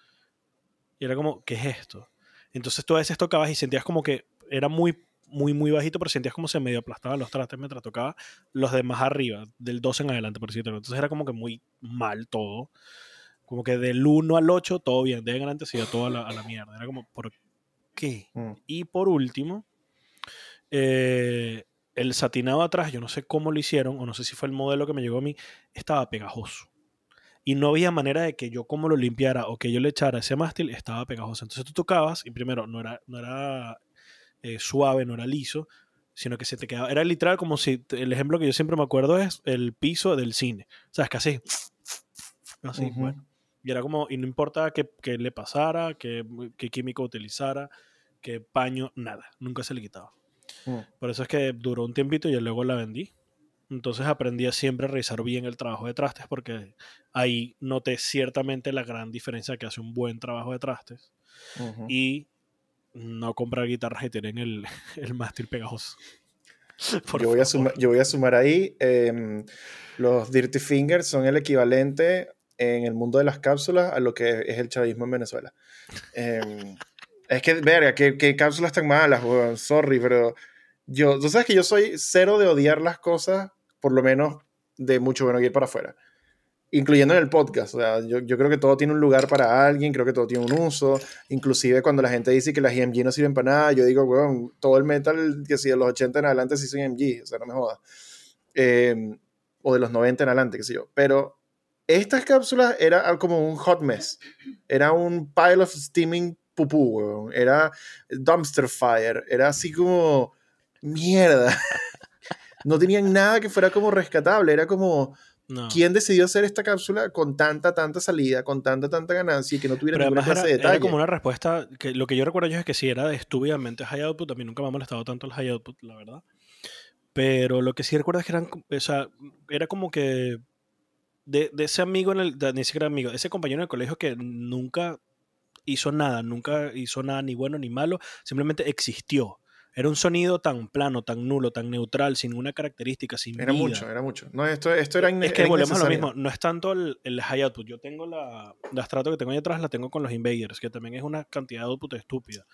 Y era como, ¿qué es esto? Entonces tú a veces tocabas y sentías como que era muy muy, muy bajito, pero sentías como se medio aplastaban los trastes mientras tocaba los de más arriba, del 2 en adelante, por decirlo. Entonces era como que muy mal todo. Como que del 1 al 8, todo bien. De adelante se iba todo a la, mierda. Era como, ¿por qué? Mm. Y por último, eh, el satinado atrás, yo no sé cómo lo hicieron, o no sé si fue el modelo que me llegó a mí, estaba pegajoso. Y no había manera de que yo como lo limpiara o que yo le echara ese mástil, estaba pegajoso. Entonces tú tocabas y primero no era, no era eh, suave, no era liso, sino que se te quedaba. Era literal como si. El ejemplo que yo siempre me acuerdo es el piso del cine. O sea, es casi. Así, bueno. Y era como. Y no importa qué, le pasara, qué, químico utilizara, qué paño, nada. Nunca se le quitaba. Mm. Por eso es que duró un tiempito y yo luego la vendí. Entonces aprendí a siempre revisar bien el trabajo de trastes porque ahí noté ciertamente la gran diferencia que hace un buen trabajo de trastes. Y no comprar guitarras que tienen el, el mástil pegajoso. Yo voy, a yo voy, a sumar, ahí, em, los Dirty Fingers son el equivalente en el mundo de las cápsulas a lo que es el chavismo en Venezuela. Em, es que, verga, qué, qué cápsulas tan malas, sorry, pero yo, tú sabes que yo soy cero de odiar las cosas, por lo menos de mucho bueno ir para afuera incluyendo en el podcast. O sea, yo, yo, creo que todo tiene un lugar para alguien, creo que todo tiene un uso. Inclusive cuando la gente dice que las EMG no sirven para nada, yo digo, weón, todo el metal que si de los 80 en adelante sí son EMG, o sea, no me jodas. Em, o de los 90 en adelante, qué sé yo. Pero estas cápsulas era como un hot mess. Era un pile of steaming pupú, weón. Era dumpster fire. Era así como mierda. no tenían nada que fuera como rescatable. Era como ¿Quién decidió hacer esta cápsula con tanta, tanta salida, con tanta, tanta ganancia y que no tuviera ninguna clase de detalle? Era como una respuesta, que lo que yo recuerdo yo es que sí, era estúpidamente high output, a mí nunca me ha molestado tanto el high output, la verdad. Pero lo que sí recuerdo es que eran, o sea, era como que de, de ese amigo, en el, ni siquiera amigo, ese compañero en el colegio que nunca hizo nada, nunca hizo nada ni bueno ni malo, simplemente existió. Era un sonido tan plano, tan nulo, tan neutral, sin ninguna característica, sin Era mucho, era mucho. No, esto, esto era Es que volvemos a lo mismo. No es tanto el, el high output. Yo tengo la, la estrato que tengo ahí atrás, la tengo con los invaders, que también es una cantidad de output estúpida.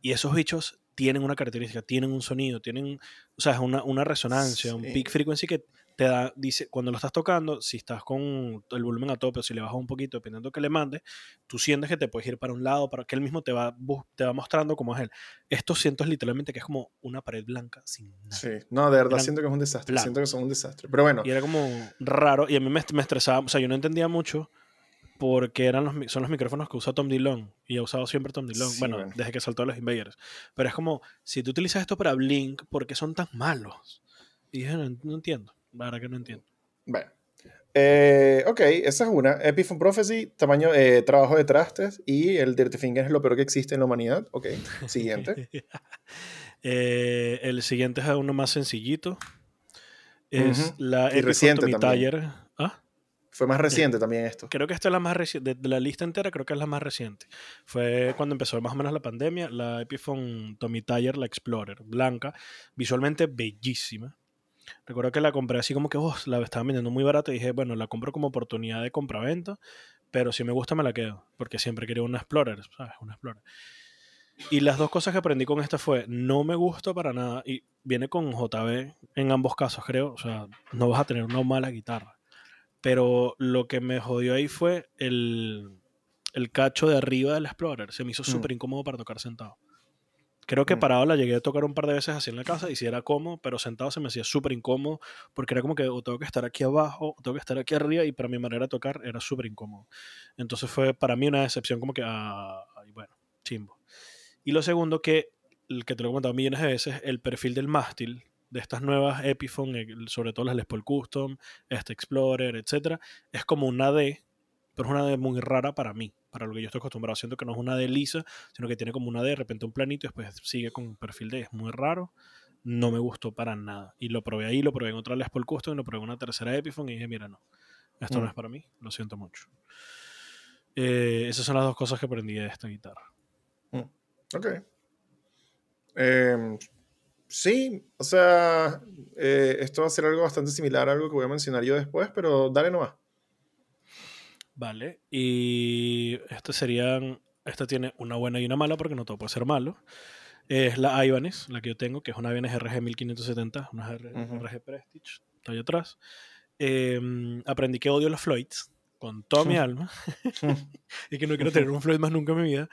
Y esos bichos tienen una característica, tienen un sonido, tienen, o sea, es una, una resonancia, un peak frequency que te da, dice, cuando lo estás tocando, si estás con el volumen a tope o si le bajas un poquito, dependiendo de que le mandes, tú sientes que te puedes ir para un lado, para que él mismo te va, te va mostrando cómo es él. Esto siento literalmente que es como una pared blanca sin nada. Sí, no, de verdad siento que es un desastre, siento que son un desastre. Pero bueno. Y era como raro, y a mí me, me estresaba, o sea, yo no entendía mucho porque eran los, son los micrófonos que usa Tom Dillon y he usado siempre Tom Dillon, bueno, desde que saltó a los Invaders. Pero es como, si tú utilizas esto para Blink, ¿por qué son tan malos? Y dije, no entiendo. La verdad que no entiendo. Bueno. Eh, ok, esa es una. Epiphone Prophecy, tamaño, eh, trabajo de trastes y el Dirty Finger es lo peor que existe en la humanidad. Ok, siguiente. Eh, el siguiente es uno más sencillito. Es la y reciente ¿Ah? Fue más reciente también esto. Creo que esta es la más reciente. De la lista entera, creo que es la más reciente. Fue cuando empezó más o menos la pandemia. La Epiphone Tommy Tyer, la Explorer, blanca, visualmente bellísima. Recuerdo que la compré así como que oh, la estaban vendiendo muy barata y dije, bueno, la compro como oportunidad de compra-venta, pero si me gusta me la quedo, porque siempre quería una Explorer, ¿sabes? Una Explorer. Y las dos cosas que aprendí con esta fue, no me gusta para nada, y viene con JB en ambos casos, creo, o sea, no vas a tener una mala guitarra. Pero lo que me jodió ahí fue el, el cacho de arriba del Explorer. Se me hizo mm. súper incómodo para tocar sentado. Creo que mm. parado la llegué a tocar un par de veces así en la casa y si era cómodo, pero sentado se me hacía súper incómodo porque era como que o tengo que estar aquí abajo o tengo que estar aquí arriba y para mi manera de tocar era súper incómodo. Entonces fue para mí una decepción como que, ah, bueno, chimbo. Y lo segundo que, el que te lo he comentado millones de veces, el perfil del mástil de estas nuevas Epiphone, sobre todo las Les Paul Custom, este Explorer, etcétera, es como una D, pero es una D muy rara para mí para lo que yo estoy acostumbrado, siento que no es una D lisa, sino que tiene como una D, de repente un planito y después sigue con un perfil D, es muy raro, no me gustó para nada. Y lo probé ahí, lo probé en otra Les Paul Custom, lo probé en una tercera Epiphone y dije, mira, no, esto no mm. es para mí, lo siento mucho. Eh, esas son las dos cosas que aprendí de esta guitarra. Mm. Ok. Em, sí, o sea, eh, esto va a ser algo bastante similar a algo que voy a mencionar yo después, pero dale nomás. Vale, y este serían, esta tiene una buena y una mala porque no todo puede ser malo. Es la Ibanez, la que yo tengo, que es una Ibanez RG 1570, una RG, Prestige, está ahí atrás. Em, aprendí que odio los Floyds con toda mi alma y que no quiero tener un Floyd más nunca en mi vida.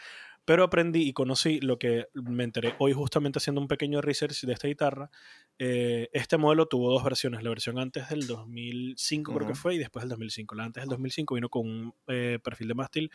Pero aprendí y conocí lo que me enteré hoy justamente haciendo un pequeño research de esta guitarra. Eh, este modelo tuvo dos versiones, la versión antes del 2005 creo que fue y después del 2005. La antes del 2005 vino con un eh, perfil de mástil,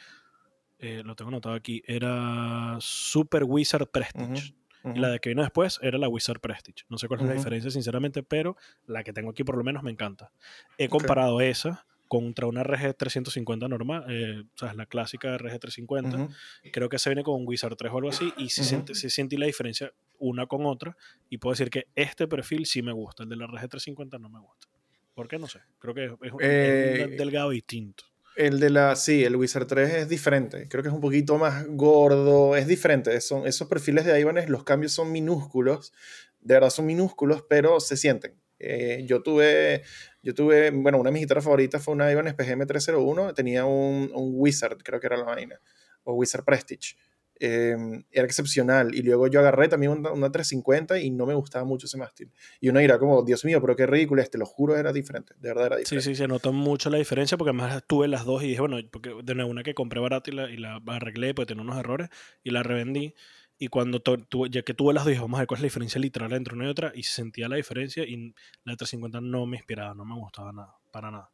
eh, lo tengo anotado aquí, era Super Wizard Prestige. Y la de que vino después era la Wizard Prestige. No sé cuál es la diferencia, sinceramente, pero la que tengo aquí por lo menos me encanta. He comparado esa contra una RG350 normal, eh, o sea, la clásica RG350. Creo que se viene con un Wizard 3 o algo así y se, siente, se siente la diferencia una con otra y puedo decir que este perfil sí me gusta, el de la RG350 no me gusta. ¿Por qué? No sé. Creo que es, eh, delgado distinto. El de la, sí, el Wizard 3 es diferente. Creo que es un poquito más gordo, es diferente. Son, esos perfiles de Ibanez, los cambios son minúsculos. De verdad son minúsculos, pero se sienten. Eh, yo tuve, yo tuve, bueno, una de mis guitarras favoritas fue una Ibanez PGM 301, tenía un, un, Wizard, creo que era la vaina, o Wizard Prestige. Em, era excepcional. Y luego yo agarré también una, 350 y no me gustaba mucho ese mástil. Y uno dirá como, Dios mío, pero qué ridículo este, lo juro, era diferente, de verdad era diferente. Sí, sí, se notó mucho la diferencia porque además tuve las dos y dije, bueno, porque de una que compré barata y la, y la arreglé, pues tenía unos errores y la revendí. Y cuando ya que tuve las dos, vamos a ver cuál es la diferencia literal entre una y otra. Y sentía la diferencia y la 350 no me inspiraba, no me gustaba nada, para nada.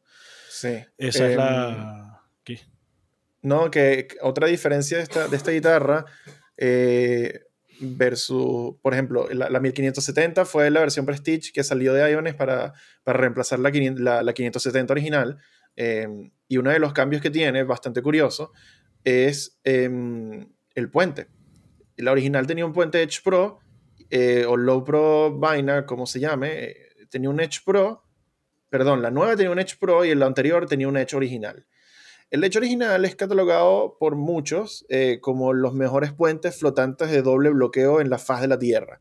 Sí. Esa es la... Em, ¿Qué? No, que otra diferencia de esta, de esta guitarra eh, versus, por ejemplo, la, la, 1570 fue la versión Prestige que salió de Iones para, para reemplazar la, la, 570 original. Em, y uno de los cambios que tiene, bastante curioso, es em, el puente la original tenía un puente Edge Pro, eh, o Low Pro Vaina, como se llame, eh, tenía un Edge Pro, perdón, la nueva tenía un Edge Pro y la anterior tenía un Edge original. El Edge original es catalogado por muchos eh, como los mejores puentes flotantes de doble bloqueo en la faz de la Tierra.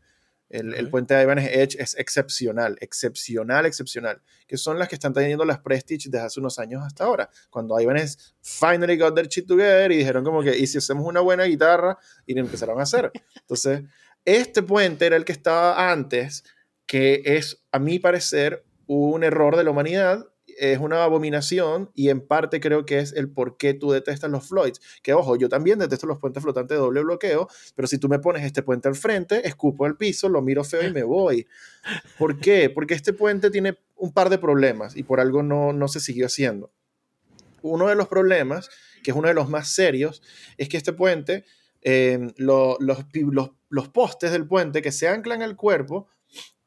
El, puente de Ibanez Edge es excepcional, excepcional, excepcional. Que son las que están teniendo las Prestige desde hace unos años hasta ahora. Cuando Ibanez finally got their shit together y dijeron como que, ¿y si hacemos una buena guitarra? Y lo empezaron a hacer. Entonces, este puente era el que estaba antes, que es, a mi parecer, un error de la humanidad es una abominación y en parte creo que es el por qué tú detestas los Floyds. Que ojo, yo también detesto los puentes flotantes de doble bloqueo, pero si tú me pones este puente al frente, escupo el piso, lo miro feo y me voy. ¿Por qué? Porque este puente tiene un par de problemas y por algo no, no se siguió haciendo. Uno de los problemas, que es uno de los más serios, es que este puente, eh, los, los, los postes del puente que se anclan al cuerpo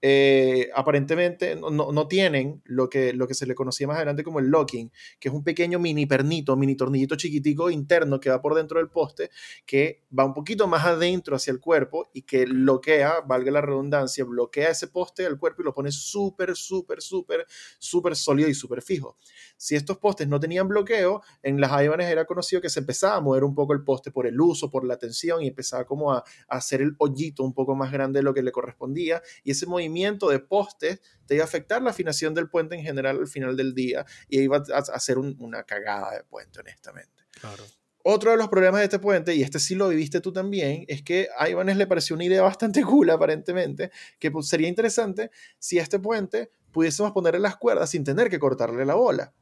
eh, aparentemente no, no, tienen lo que, lo que se le conocía más adelante como el locking, que es un pequeño mini pernito, mini tornillito chiquitico interno que va por dentro del poste, que va un poquito más adentro hacia el cuerpo y que bloquea, valga la redundancia, bloquea ese poste del cuerpo y lo pone súper, súper, súper, súper sólido y súper fijo. Si estos postes no tenían bloqueo, en las Ibanez era conocido que se empezaba a mover un poco el poste por el uso, por la tensión y empezaba como a, a hacer el hoyito un poco más grande de lo que le correspondía y ese movimiento movimiento de postes te iba a afectar la afinación del puente en general al final del día y iba a hacer una cagada de puente, honestamente. Claro. Otro de los problemas de este puente, y este sí lo viviste tú también, es que a Ibanez le pareció una idea bastante cool, aparentemente, que pues, sería interesante si este puente pudiésemos ponerle las cuerdas sin tener que cortarle la bola.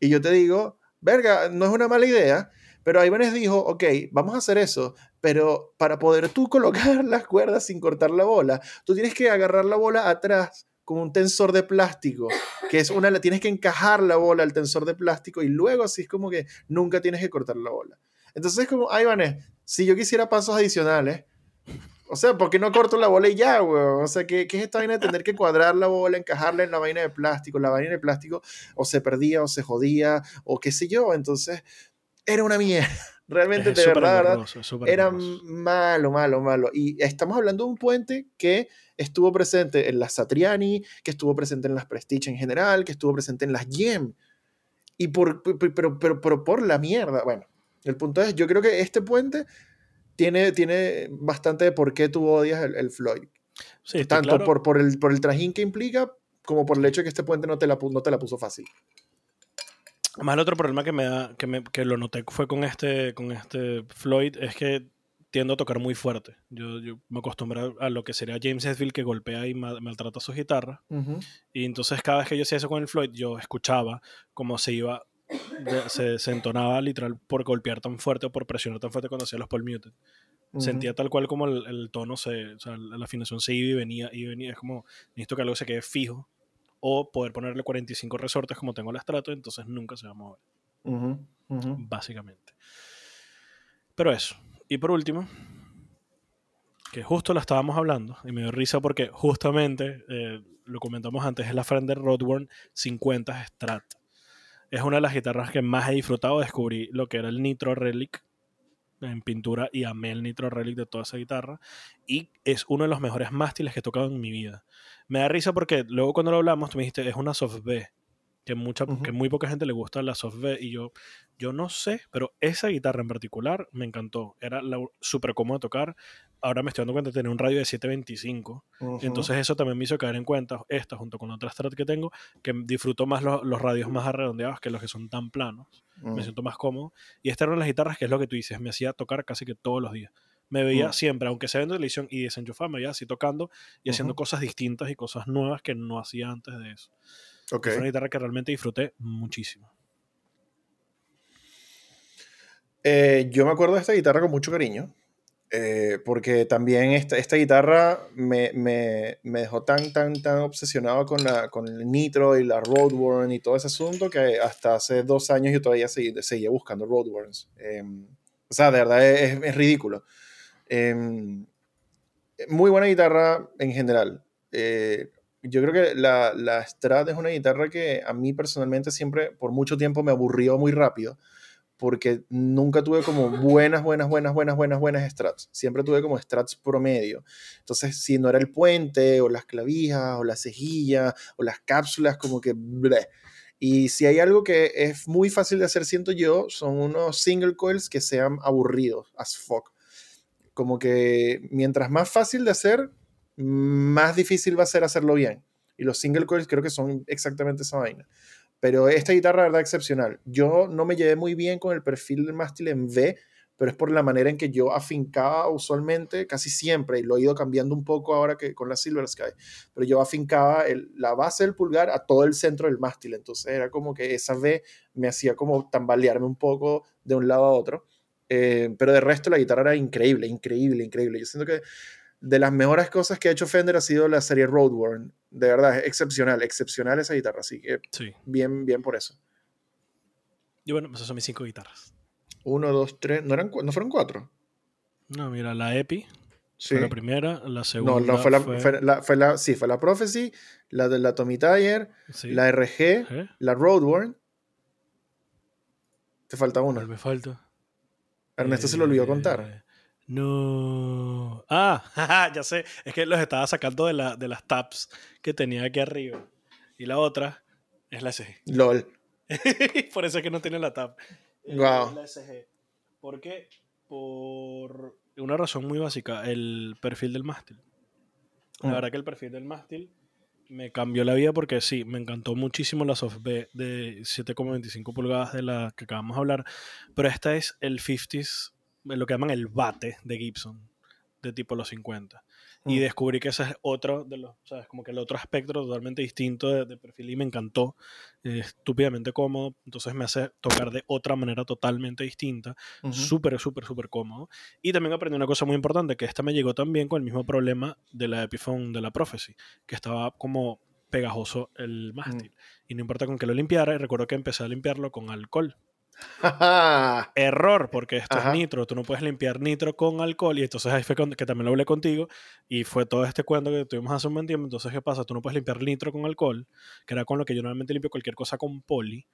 Y yo te digo, verga, no es una mala idea, pero Ibanez dijo, ok, vamos a hacer eso, pero para poder tú colocar las cuerdas sin cortar la bola, tú tienes que agarrar la bola atrás con un tensor de plástico, que es una, tienes que encajar la bola al tensor de plástico y luego así es como que nunca tienes que cortar la bola. Entonces es como, Ibanez, si yo quisiera pasos adicionales, o sea, ¿por qué no corto la bola y ya, weón? O sea, ¿qué, ¿qué, es esta vaina de tener que cuadrar la bola, encajarla en la vaina de plástico? La vaina de plástico o se perdía o se jodía o qué sé yo. Entonces, era una mierda. Realmente, de verdad, era malo, malo, malo. Y estamos hablando de un puente que estuvo presente en las Satriani, que estuvo presente en las Prestige en general, que estuvo presente en las Gem. Y por, pero, pero, pero por la mierda. Bueno, el punto es, yo creo que este puente tiene, tiene bastante de por qué tú odias el, Floyd. Sí, Tanto por, por, el, por el trajín que implica, como por el hecho de que este puente no te la, no te la puso fácil. Más el otro problema que me da, que, me, que lo noté fue con este, con este Floyd, es que tiendo a tocar muy fuerte. Yo, yo me acostumbré a lo que sería James Hetfield que golpea y maltrata su guitarra. Y entonces cada vez que yo hacía eso con el Floyd, yo escuchaba cómo se iba, se, se, entonaba literal por golpear tan fuerte o por presionar tan fuerte cuando hacía los Paul Muted. Sentía tal cual como el, el, tono, se, o sea, la afinación se iba y venía y venía. Es como, necesito que algo se quede fijo o poder ponerle 45 resortes como tengo el estrato, entonces nunca se va a mover. Básicamente. Pero eso. Y por último, que justo la estábamos hablando, y me dio risa porque justamente, eh, lo comentamos antes, es la Fender Roadburn 50 Strat. Es una de las guitarras que más he disfrutado. Descubrí lo que era el Nitro Relic en pintura y amé el Nitro Relic de toda esa guitarra. Y es uno de los mejores mástiles que he tocado en mi vida. Me da risa porque luego cuando lo hablamos, tú me dijiste, es una soft B. Que, mucha, que muy poca gente le gusta la soft B. Y yo, yo no sé, pero esa guitarra en particular me encantó. Era súper cómoda de tocar. Ahora me estoy dando cuenta de tener un radio de 725. Entonces eso también me hizo caer en cuenta, esta junto con otras strat que tengo, que disfruto más los radios más arredondeados que los que son tan planos. Me mm. siento más cómodo. Y esta era una de las guitarras que es lo que tú dices, me hacía tocar casi que todos los días me veía mm. siempre, aunque sea en televisión y desenchufado, me veía así tocando y haciendo cosas distintas y cosas nuevas que no hacía antes de eso. Okay. Fue una guitarra que realmente disfruté muchísimo. Eh, yo me acuerdo de esta guitarra con mucho cariño, eh, porque también esta, esta guitarra me, me, me, dejó tan, tan, tan obsesionado con, la, con el Nitro y la Roadworn y todo ese asunto que hasta hace dos años yo todavía seguía, seguía buscando Roadworns. Eh, o sea, de verdad es, es ridículo. Em, muy buena guitarra en general. Eh, yo creo que la, la Strat es una guitarra que a mí personalmente siempre, por mucho tiempo, me aburrió muy rápido, porque nunca tuve como buenas, buenas, buenas, buenas, buenas, buenas Strats. Siempre tuve como Strats promedio. Entonces, si no era el puente, o las clavijas, o la cejilla, o las cápsulas, como que... Y si hay algo que es muy fácil de hacer, siento yo, son unos single coils que sean aburridos, as fuck. Como que mientras más fácil de hacer, más difícil va a ser hacerlo bien. Y los single coils creo que son exactamente esa vaina. Pero esta guitarra, la verdad, excepcional. Yo no me llevé muy bien con el perfil del mástil en V, pero es por la manera en que yo afincaba usualmente, casi siempre, y lo he ido cambiando un poco ahora que con la Silver Sky, pero yo afincaba la base del pulgar a todo el centro del mástil, entonces era como que esa V me hacía como tambalearme un poco de un lado a otro. Eh, pero de resto la guitarra era increíble, increíble, increíble. Yo siento que de las mejores cosas que ha hecho Fender ha sido la serie Roadworn. De verdad, es excepcional, excepcional esa guitarra. Así que sí. bien, bien por eso. Y bueno, esas son mis cinco guitarras. Uno, dos, tres. ¿No, eran, ¿no fueron cuatro? No, mira, la Epi. Fue la primera, la segunda. No, no fue, la, fue... la, sí, fue la Prophecy, la de la Tommy Tyer, la RG, la Roadworn. Te falta una. Me falta. Ernesto se lo olvidó contar. Eh, no. Ah, ya sé. Es que los estaba sacando de, la, de las tabs que tenía aquí arriba. Y la otra es la SG. LOL. por eso es que no tiene la tab. Wow. La SG. ¿Por qué? Por una razón muy básica. El perfil del mástil. La mm. verdad que el perfil del mástil me cambió la vida porque sí, me encantó muchísimo la soft B de 7,25 pulgadas de la que acabamos de hablar, pero esta es el 50s, lo que llaman el bate de Gibson, de tipo los 50 y mm. descubrí que ese es otro de los, ¿sabes? Como que el otro aspecto totalmente distinto de, perfil y me encantó, estúpidamente cómodo, entonces me hace tocar de otra manera totalmente distinta, súper, súper, súper cómodo. Y también aprendí una cosa muy importante, que esta me llegó también con el mismo problema de la Epiphone de la Prophecy, que estaba como pegajoso el mástil. Mm. Y no importa con que lo limpiara, y recuerdo que empecé a limpiarlo con alcohol. Error, porque esto es nitro. Tú no puedes limpiar nitro con alcohol. Y entonces ahí fue que también lo hablé contigo. Y fue todo este cuento que tuvimos hace un buen tiempo. Entonces, ¿qué pasa? Tú no puedes limpiar nitro con alcohol, que era con lo que yo normalmente limpio cualquier cosa con poli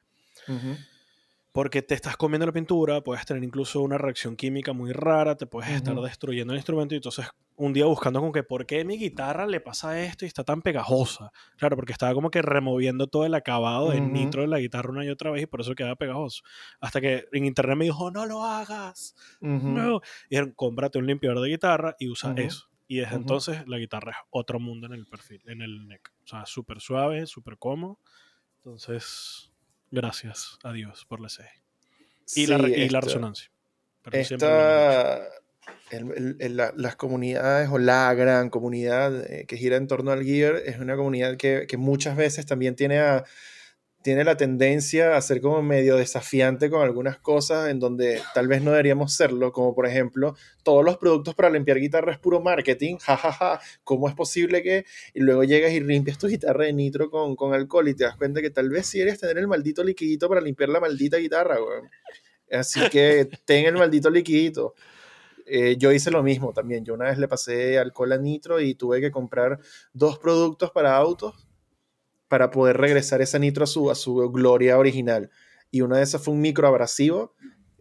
porque te estás comiendo la pintura, puedes tener incluso una reacción química muy rara, te puedes estar destruyendo el instrumento y entonces un día buscando con que por qué mi guitarra le pasa esto y está tan pegajosa. Claro, porque estaba como que removiendo todo el acabado del nitro de la guitarra una y otra vez y por eso quedaba pegajoso. Hasta que en internet me dijo, no lo hagas. No. Y dijeron, cómprate un limpiador de guitarra y usa eso. Y desde entonces la guitarra es otro mundo en el perfil, en el neck. O sea, súper suave, súper cómodo. Entonces, Gracias a Dios por la C. Y, la, y la, resonancia. Esta, las comunidades o la gran comunidad eh, que gira en torno al gear es una comunidad que, que muchas veces también tiene a tiene la tendencia a ser como medio desafiante con algunas cosas en donde tal vez no deberíamos serlo, como por ejemplo, todos los productos para limpiar guitarras puro marketing, jajaja, ja, ¿cómo es posible que y luego llegas y limpias tu guitarra de nitro con, con alcohol y te das cuenta que tal vez si eres tener el maldito liquidito para limpiar la maldita guitarra, güey. Así que ten el maldito liquidito. Eh, yo hice lo mismo también. Yo una vez le pasé alcohol a nitro y tuve que comprar dos productos para autos para poder regresar esa nitro a su, a su gloria original. Y una de esas fue un microabrasivo,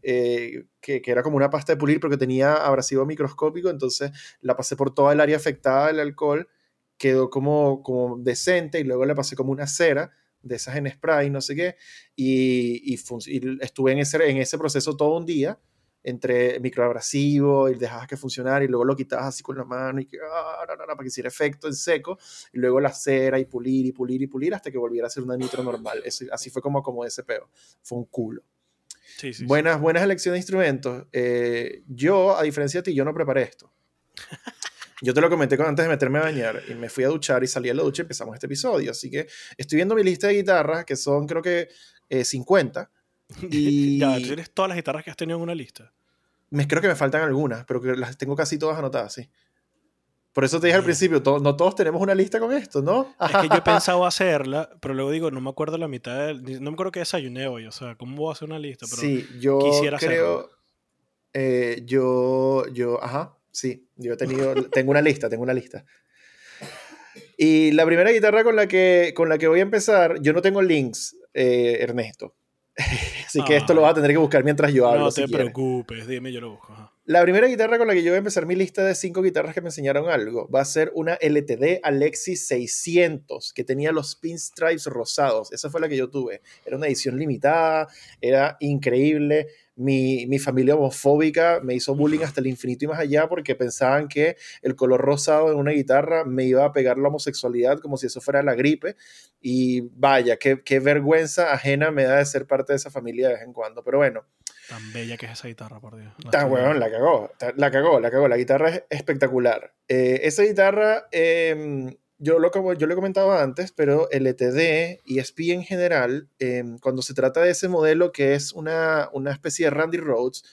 eh, que, que, era como una pasta de pulir, porque tenía abrasivo microscópico, entonces la pasé por toda el área afectada del alcohol, quedó como, como decente, y luego le pasé como una cera de esas en spray, no sé qué, y, y, y estuve en ese, en ese proceso todo un día, entre microabrasivo y dejabas que funcionara y luego lo quitabas así con la mano y que, ah, para que hiciera efecto en seco y luego la cera y pulir y pulir y pulir hasta que volviera a ser una nitro normal. así fue como como ese peo. Fue un culo. Sí, sí, buenas, buenas elecciones de instrumentos. Eh, yo, a diferencia de ti, yo no preparé esto. Yo te lo comenté antes de meterme a bañar y me fui a duchar y salí a la ducha y empezamos este episodio. Así que estoy viendo mi lista de guitarras, que son creo que 50 eh, y... ya, tienes todas las guitarras que has tenido en una lista. Me, creo que me faltan algunas, pero que las tengo casi todas anotadas, sí. Por eso te dije al principio, no todos tenemos una lista con esto, ¿no? Es que yo he pensado hacerla, pero luego digo, no me acuerdo la mitad, no me acuerdo qué desayuné hoy, o sea, ¿cómo voy a hacer una lista? Pero sí, yo quisiera creo, eh, yo, yo, ajá, sí, yo he tenido, tengo una lista, tengo una lista. Y la primera guitarra con la que, con la que voy a empezar, yo no tengo links, eh, Ernesto. Así que esto lo vas a tener que buscar mientras yo hablo. No te preocupes, dime, yo lo busco. La primera guitarra con la que yo voy a empezar mi lista de cinco guitarras que me enseñaron algo va a ser una LTD Alexis 600 que tenía los pinstripes rosados. Esa fue la que yo tuve. Era una edición limitada, era increíble mi, mi, familia homofóbica me hizo bullying hasta el infinito y más allá porque pensaban que el color rosado en una guitarra me iba a pegar la homosexualidad como si eso fuera la gripe. Y vaya, qué, qué vergüenza ajena me da de ser parte de esa familia de vez en cuando. Pero bueno. Tan bella que es esa guitarra, por Dios. Tan weón, la cagó. La cagó, la cagó. La guitarra es espectacular. Eh, esa guitarra eh, yo lo, yo lo he comentado antes, pero el ETD y SP en general, em, cuando se trata de ese modelo que es una, una especie de Randy Rhodes,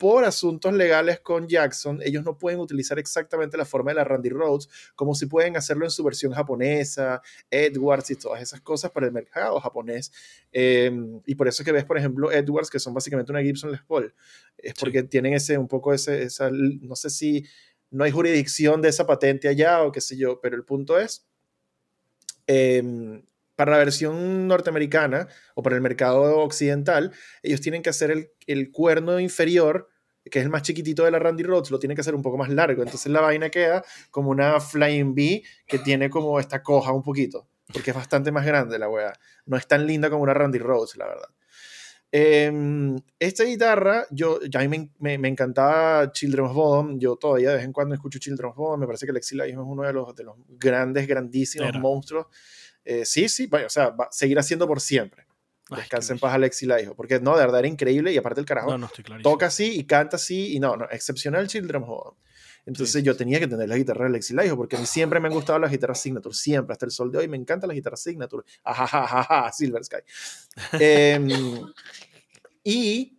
por asuntos legales con Jackson, ellos no pueden utilizar exactamente la forma de la Randy Rhodes, como si pueden hacerlo en su versión japonesa, Edwards y todas esas cosas para el mercado japonés. Em, y por eso es que ves, por ejemplo, Edwards, que son básicamente una Gibson Les Paul. Es porque tienen ese, un poco ese, esa, no sé si no hay jurisdicción de esa patente allá o qué sé yo, pero el punto es, em, para la versión norteamericana o para el mercado occidental, ellos tienen que hacer el, cuerno inferior, que es el más chiquitito de la Randy Rhodes, lo tienen que hacer un poco más largo. Entonces la vaina queda como una Flying B que tiene como esta coja un poquito, porque es bastante más grande la wea. No es tan linda como una Randy Rhodes, la verdad. Em, esta guitarra, yo, ya a mí me, me, encantaba Children of Bodom. Yo todavía de vez en cuando escucho Children of Bodom. Me parece que Lexi Laiho es uno de los, de los grandes, grandísimos monstruos. Eh, sí, sí, vaya, o sea, va a seguir haciendo por siempre. Descansa en paz Alexi Laiho. Porque no, de verdad era increíble y aparte el carajo toca así y canta así y no, no, excepcional Children of Bodom. Entonces yo tenía que tener la guitarra de Alexi Laiho porque a mí siempre me han gustado las guitarras Signature, siempre, hasta el sol de hoy me encantan las guitarras Signature. Ajajajaja, Silver Sky. Em, y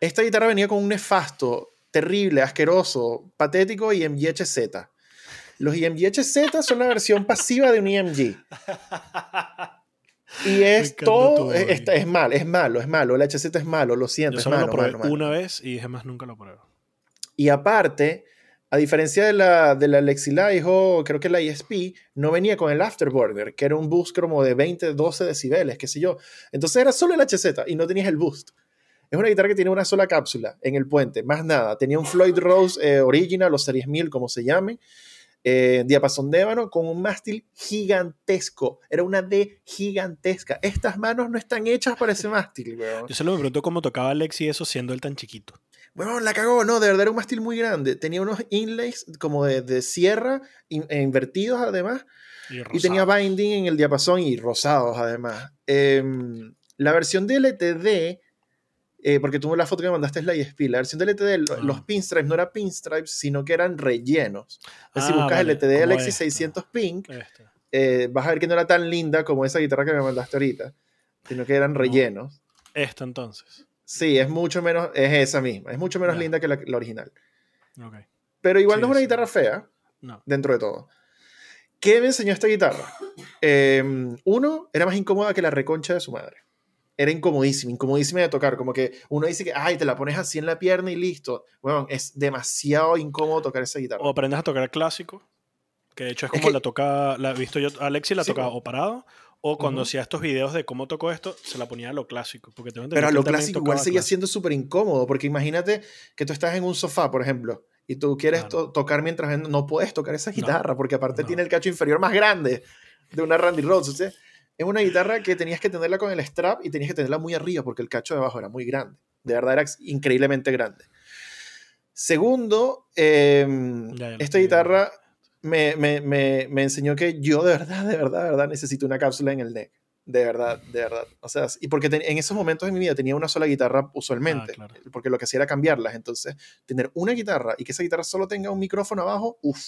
esta guitarra venía con un nefasto, terrible, asqueroso, patético IMG HZ. Los IMG HZ son la versión pasiva de un IMG. Y es todo, es, es, malo, es malo, es malo. El HZ es malo, lo siento. Yo solo lo probé una vez y dije más nunca lo pruebo. Y aparte, a diferencia de la, de la Lexilaiho, creo que la ESP, no venía con el Afterburner, que era un boost como de 20, 12 decibeles, qué sé yo. Entonces era solo el HZ y no tenías el boost. Es una guitarra que tiene una sola cápsula en el puente, más nada. Tenía un Floyd Rose eh, Original o Series 1000, como se llame, eh, diapasón de ébano, con un mástil gigantesco. Era una D gigantesca. Estas manos no están hechas para ese mástil, weón. Yo solo me pregunto cómo tocaba Lexi eso siendo él tan chiquito. Bueno, la cagó, no, de verdad era un mástil muy grande. Tenía unos inlays como de, de sierra, e invertidos además. Y, tenía binding en el diapasón y rosados además. Em, la versión de LTD, eh, porque tú la foto que me mandaste es la ESP, la versión de LTD, los ah. pinstripes no eran pinstripes, sino que eran rellenos. si ah, buscas el LTD Alexis 600 Pink, eh, vas a ver que no era tan linda como esa guitarra que me mandaste ahorita, sino que eran rellenos. Esta entonces. Sí, es mucho menos, es esa misma, es mucho menos linda que la, original. Pero igual no es una guitarra fea, dentro de todo. ¿Qué me enseñó esta guitarra? Em, uno, era más incómoda que la reconcha de su madre. Era incomodísima, incomodísima de tocar. Como que uno dice que, ay, te la pones así en la pierna y listo. Bueno, es demasiado incómodo tocar esa guitarra. O aprendes a tocar clásico, que de hecho es como la toca, la he visto yo, Alexi la toca o parado o cuando hacía estos videos de cómo tocó esto, se la ponía a lo clásico. Porque Pero a lo clásico igual seguía siendo súper incómodo, porque imagínate que tú estás en un sofá, por ejemplo, y tú quieres tocar mientras no puedes tocar esa guitarra, porque aparte tiene el cacho inferior más grande de una Randy Rhodes. es una guitarra que tenías que tenerla con el strap y tenías que tenerla muy arriba, porque el cacho de abajo era muy grande. De verdad era increíblemente grande. Segundo, em, esta guitarra me, me, me, me, enseñó que yo de verdad, de verdad, de verdad necesito una cápsula en el neck. De verdad, de verdad. O sea, y porque en esos momentos de mi vida tenía una sola guitarra usualmente, ah, porque lo que hacía era cambiarlas. Entonces, tener una guitarra y que esa guitarra solo tenga un micrófono abajo, uff.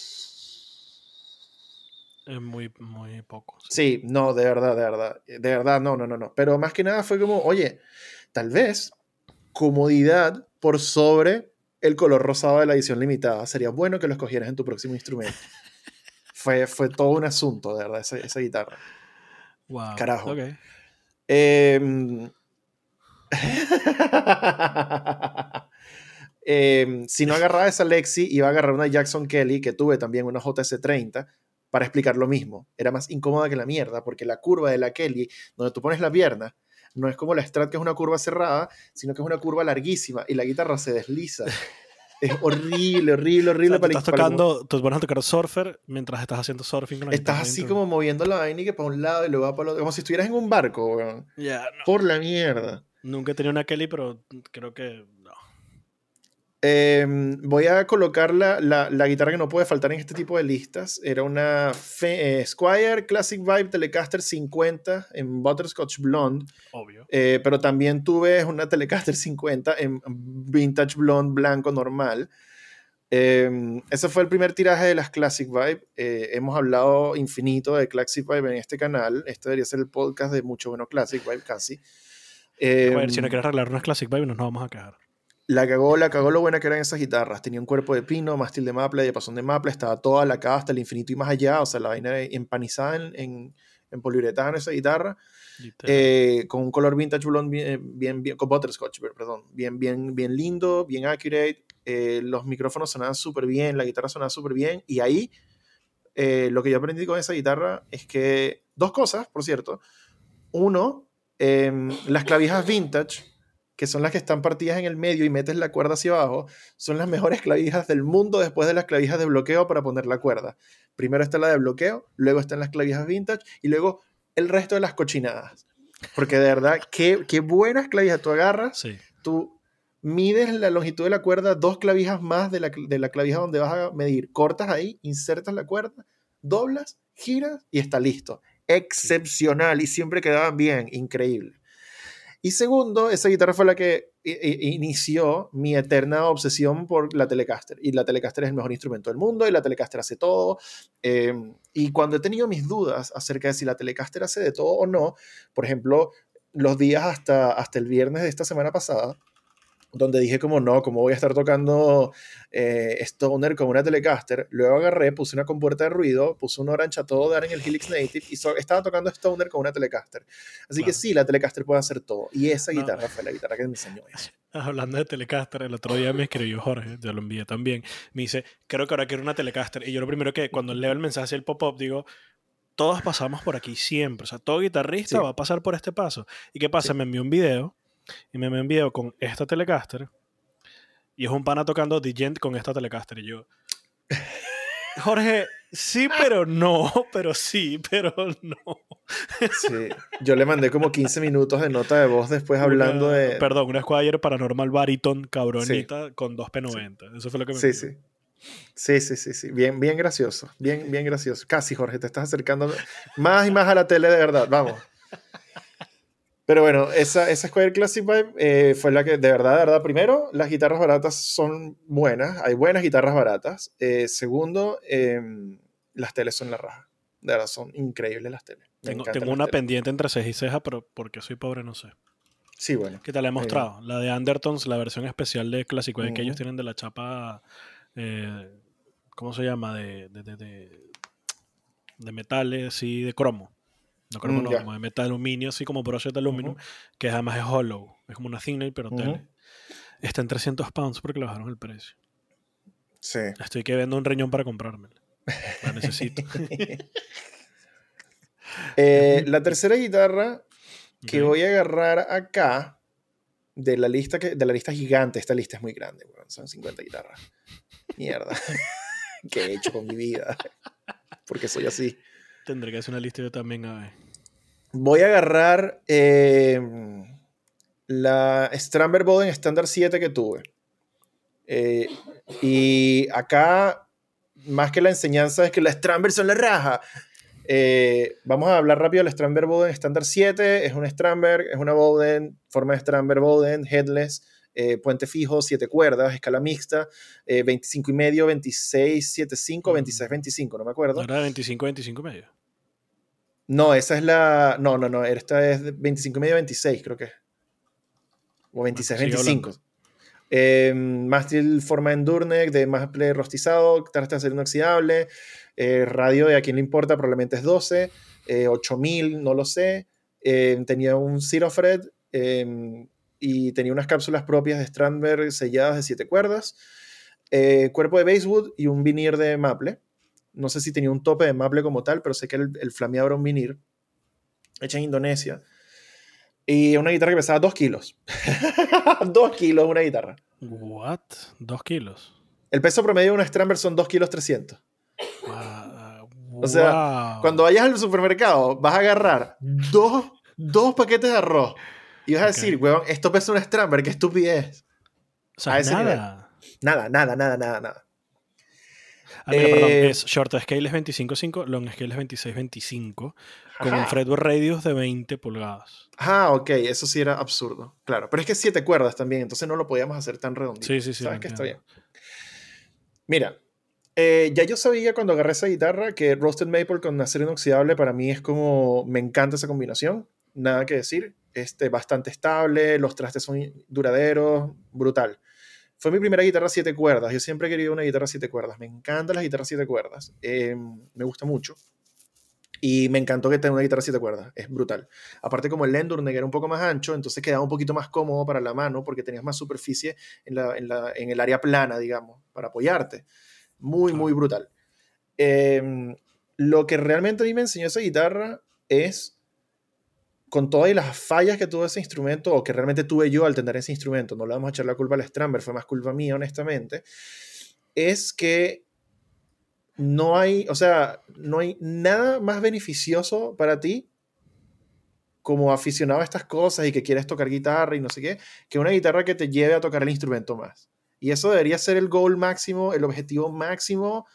Es muy, muy poco. Sí. sí, no, de verdad, de verdad. De verdad, no, no, no, no. Pero más que nada fue como, oye, tal vez comodidad por sobre el color rosado de la edición limitada. Sería bueno que lo escogieras en tu próximo instrumento. fue, fue todo un asunto, de verdad, esa, esa guitarra. Wow. Carajo. Em, em, si no agarraba esa Lexi, iba a agarrar una Jackson Kelly que tuve también, una JS30, para explicar lo mismo. Era más incómoda que la mierda, porque la curva de la Kelly, donde tú pones la pierna, no es como la Strat que es una curva cerrada, sino que es una curva larguísima y la guitarra se desliza. Es horrible, horrible, horrible para Estás tocando, te pones a tocar surfer mientras estás haciendo surfing con Estás así como moviendo la vaina y que para un lado y luego va para el otro, como si estuvieras en un barco, weón. Por la mierda. Nunca he tenido una Kelly, pero creo que Em, voy a colocar la, la, guitarra que no puede faltar en este tipo de listas. Era una eh, Squire Classic Vibe Telecaster 50 en Butterscotch Blonde. Obvio. Eh, pero también tuve una Telecaster 50 en Vintage Blonde blanco normal. Em, ese fue el primer tiraje de las Classic Vibe. Eh, hemos hablado infinito de Classic Vibe en este canal. Este debería ser el podcast de mucho bueno Classic Vibe casi. a ver, si no em, quieres arreglar unas Classic Vibe, nos vamos a quejar. La cagó, la cagó lo buena que eran esas guitarras. Tenía un cuerpo de pino, mástil de maple, diapasón de maple, estaba toda la cava hasta el infinito y más allá. O sea, la vaina empanizada en, en, en poliuretano esa guitarra. Eh, con un color vintage blonde bien, bien, con butterscotch, perdón. Bien, bien, bien lindo, bien accurate. Eh, los micrófonos sonaban súper bien, la guitarra sonaba súper bien. Y ahí, eh, lo que yo aprendí con esa guitarra es que, dos cosas, por cierto. Uno, em, las clavijas vintage que son las que están partidas en el medio y metes la cuerda hacia abajo, son las mejores clavijas del mundo después de las clavijas de bloqueo para poner la cuerda. Primero está la de bloqueo, luego están las clavijas vintage y luego el resto de las cochinadas. Porque de verdad, qué, qué buenas clavijas tú agarras. Sí. Tú mides la longitud de la cuerda, dos clavijas más de la, de la clavija donde vas a medir. Cortas ahí, insertas la cuerda, doblas, giras y está listo. Excepcional y siempre quedaban bien, increíble. Y segundo, esa guitarra fue la que inició mi eterna obsesión por la Telecaster. Y la Telecaster es el mejor instrumento del mundo y la Telecaster hace todo. Em, y cuando he tenido mis dudas acerca de si la Telecaster hace de todo o no, por ejemplo, los días hasta, hasta el viernes de esta semana pasada, donde dije como no, como voy a estar tocando eh, Stoner con una Telecaster, luego agarré, puse una compuerta de ruido, puse un Orange a todo dar en el Helix Native y estaba tocando Stoner con una Telecaster. Así que sí, la Telecaster puede hacer todo. Y esa guitarra fue la guitarra que me enseñó eso. Hablando de Telecaster, el otro día me escribió Jorge, yo lo envié también, me dice, creo que ahora quiero una Telecaster. Y yo lo primero que cuando leo el mensaje el pop-up digo, todos pasamos por aquí siempre. O sea, todo guitarrista va a pasar por este paso. ¿Y qué pasa? Me envió un video y me envió con esta Telecaster y es un pana tocando Digent con esta Telecaster y yo Jorge, sí, pero no, pero sí, pero no. Sí, yo le mandé como 15 minutos de nota de voz después hablando de... Perdón, una Squire Paranormal Bariton cabronita con 2P90. Eso fue lo que me Sí, sí. Sí, sí, sí, sí. Bien, bien gracioso. Bien, bien gracioso. Casi, Jorge, te estás acercando más y más a la tele de verdad. Vamos. Pero bueno, esa, esa Square Classic Vibe eh, fue la que, de verdad, de verdad, primero, las guitarras baratas son buenas, hay buenas guitarras baratas. Eh, segundo, em, las teles son la raja. De verdad, son increíbles las teles. tengo, una pendiente entre ceja y ceja, pero porque soy pobre no sé. Sí, bueno. ¿Qué te la he mostrado? La de Undertones, la versión especial de Classic Vibe que ellos tienen de la chapa, eh, ¿cómo se llama? De, de, de, de metales y de cromo. No creo mm, no, como de metal aluminio, así como brochet de aluminio, que además es hollow, es como una thinner, pero tele. Está en 300 pounds porque le bajaron el precio. Sí. Estoy que vendo un riñón para comprármela. La necesito. Eh, la tercera guitarra que voy a agarrar acá de la lista que, de la lista gigante, esta lista es muy grande, son 50 guitarras. Mierda. ¿Qué he hecho con mi vida? Porque soy así. Tendré que hacer una lista yo también, a ver. Voy a agarrar eh, la Stramber Boden Standard 7 que tuve. Eh, y acá, más que la enseñanza, es que la Stramber son la raja. Eh, vamos a hablar rápido del Stramber Boden Standard 7. Es un Stramber, es una Boden, forma de Stramber Boden, headless, puente fijo, 7 cuerdas, escala mixta, 25 y medio, 26, 75, 26, 25, no me acuerdo. ¿Era 25, 25 y medio? No, esa es la. No, no, no. Esta es 25 y medio, 26, creo que. O 26, 25. Eh, mástil forma de maple rostizado, tarta de acero inoxidable. Eh, radio de a quién le importa, probablemente es 12. 8000, eh, no lo sé. Eh, tenía un Zero Fred y tenía unas cápsulas propias de Strandberg selladas de 7 cuerdas. cuerpo de Basewood y un vinir de maple. No sé si tenía un tope de maple como tal, pero sé que el, el flameado era un vinir hecha en Indonesia. Y una guitarra que pesaba 2 kilos. 2 kilos una guitarra. ¿What? ¿2 kilos? El peso promedio de una Stramber son 2 kilos 300. O sea, cuando vayas al supermercado, vas a agarrar dos, dos paquetes de arroz y vas a decir, weón, esto pesa una Stramber, qué estupidez. O sea, nada. Nada, nada, nada, nada, nada. Ah, perdón, eh, es short scale es 25.5, long scale es 26.25, con un fretboard radius de 20 pulgadas. Ah, ok, eso sí era absurdo, claro. Pero es que siete cuerdas también, entonces no lo podíamos hacer tan redondito. Sí, sí, sí. ¿Sabes que está bien? Mira, eh, ya yo sabía cuando agarré esa guitarra que Roasted Maple con acero inoxidable para mí es como, me encanta esa combinación, nada que decir, este, bastante estable, los trastes son duraderos, brutal. Fue mi primera guitarra siete cuerdas. Yo siempre he querido una guitarra siete cuerdas. Me encantan las guitarras siete cuerdas. Eh, me gusta mucho. Y me encantó que tenga una guitarra siete cuerdas. Es brutal. Aparte, como el Endurneck era un poco más ancho, entonces quedaba un poquito más cómodo para la mano porque tenías más superficie en, la, en, la, en el área plana, digamos, para apoyarte. Muy, muy brutal. Eh, lo que realmente a mí me enseñó esa guitarra es con todas las fallas que tuvo ese instrumento, o que realmente tuve yo al tener ese instrumento, no le vamos a echar la culpa al Stramber, fue más culpa mía, honestamente, es que no hay, o sea, no hay nada más beneficioso para ti como aficionado a estas cosas y que quieres tocar guitarra y no sé qué, que una guitarra que te lleve a tocar el instrumento más. Y eso debería ser el goal máximo, el objetivo máximo,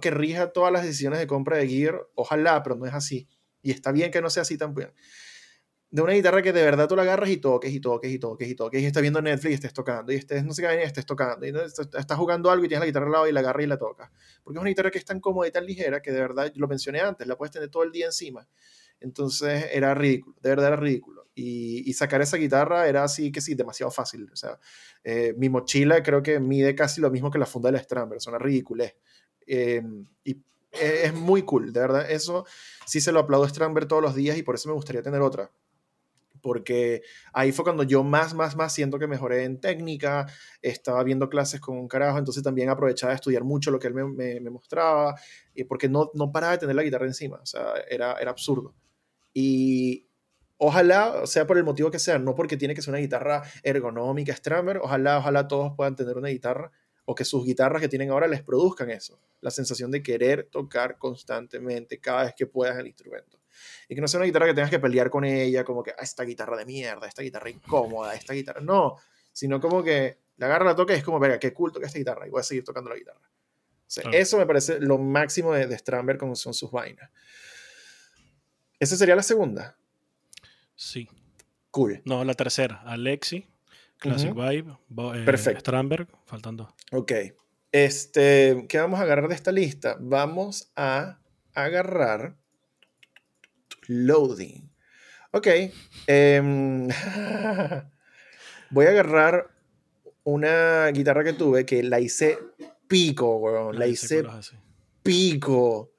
que rija todas las decisiones de compra de gear. Ojalá, pero no es así. Y está bien que no sea así también. De una guitarra que de verdad tú la agarras y toques y toques y toques y toques. Y estás viendo Netflix y estés tocando. Y estés, no sé qué, y estés tocando. Y estás jugando algo y tienes la guitarra al lado y la agarras y la tocas. Porque es una guitarra que es tan cómoda y tan ligera que de verdad, lo mencioné antes, la puedes tener todo el día encima. Entonces era ridículo, de verdad era ridículo. Y, sacar esa guitarra era así que sí, demasiado fácil. O sea, eh, mi mochila creo que mide casi lo mismo que la funda del Stramber, es una ridícula. Eh, y e, es muy cool, de verdad. Eso sí se lo aplaudo a Stramber todos los días y por eso me gustaría tener otra. Porque ahí fue cuando yo más, más, más siento que mejoré en técnica, estaba viendo clases con un carajo, entonces también aprovechaba de estudiar mucho lo que él me, mostraba, y porque no, no paraba de tener la guitarra encima, o sea, era, era absurdo. Y ojalá, sea por el motivo que sea, no porque tiene que ser una guitarra ergonómica, Strammer, ojalá, ojalá todos puedan tener una guitarra o que sus guitarras que tienen ahora les produzcan eso, la sensación de querer tocar constantemente cada vez que puedas el instrumento. Y que no sea una guitarra que tengas que pelear con ella, como que, ah, esta guitarra de mierda, esta guitarra incómoda, esta guitarra. No, sino como que la agarra, la toca y es como, venga, qué culto que esta guitarra y voy a seguir tocando la guitarra. Eso me parece lo máximo de, de Stramberg con son sus vainas. ¿Esa sería la segunda? Sí. Cool. No, la tercera. Alexi, Classic Vibe, eh, Perfecto. Strandberg, faltando. Ok. Este, ¿Qué vamos a agarrar de esta lista? Vamos a agarrar Loading. Ok. Em, voy a agarrar una guitarra que tuve que la hice pico, weón. La, hice pico.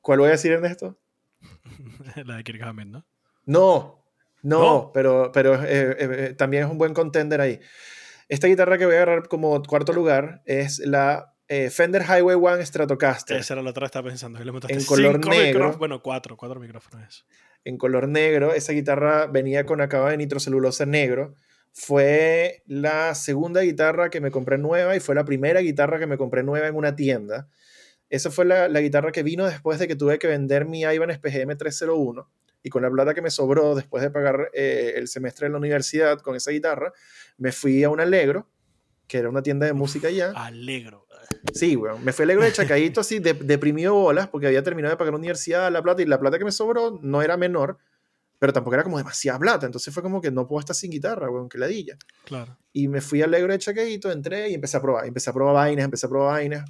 ¿Cuál voy a decir, en esto? la de Kirk Hammett, ¿no? No, no, pero, pero eh, eh, eh, también es un buen contender ahí. Esta guitarra que voy a agarrar como cuarto lugar es la Fender Highway One Stratocaster. Esa era la otra que estaba pensando. en color negro. Bueno, cuatro, cuatro micrófonos. En color negro. Esa guitarra venía con acabado de nitrocelulosa negro. Fue la segunda guitarra que me compré nueva y fue la primera guitarra que me compré nueva en una tienda. Esa fue la, la guitarra que vino después de que tuve que vender mi Ibanez PGM 301 y con la plata que me sobró después de pagar eh, el semestre en la universidad con esa guitarra, me fui a un Alegro, que era una tienda de música allá. Alegro. Sí, weón. Me fui Alegro de chacadito así, de, deprimido bolas, porque había terminado de pagar la universidad, la plata, y la plata que me sobró no era menor, pero tampoco era como demasiada plata. Entonces fue como que no puedo estar sin guitarra, weón, que ladilla. Claro. Y me fui a Alegro de chacadito, entré y empecé a probar. Empecé a probar vainas, empecé a probar vainas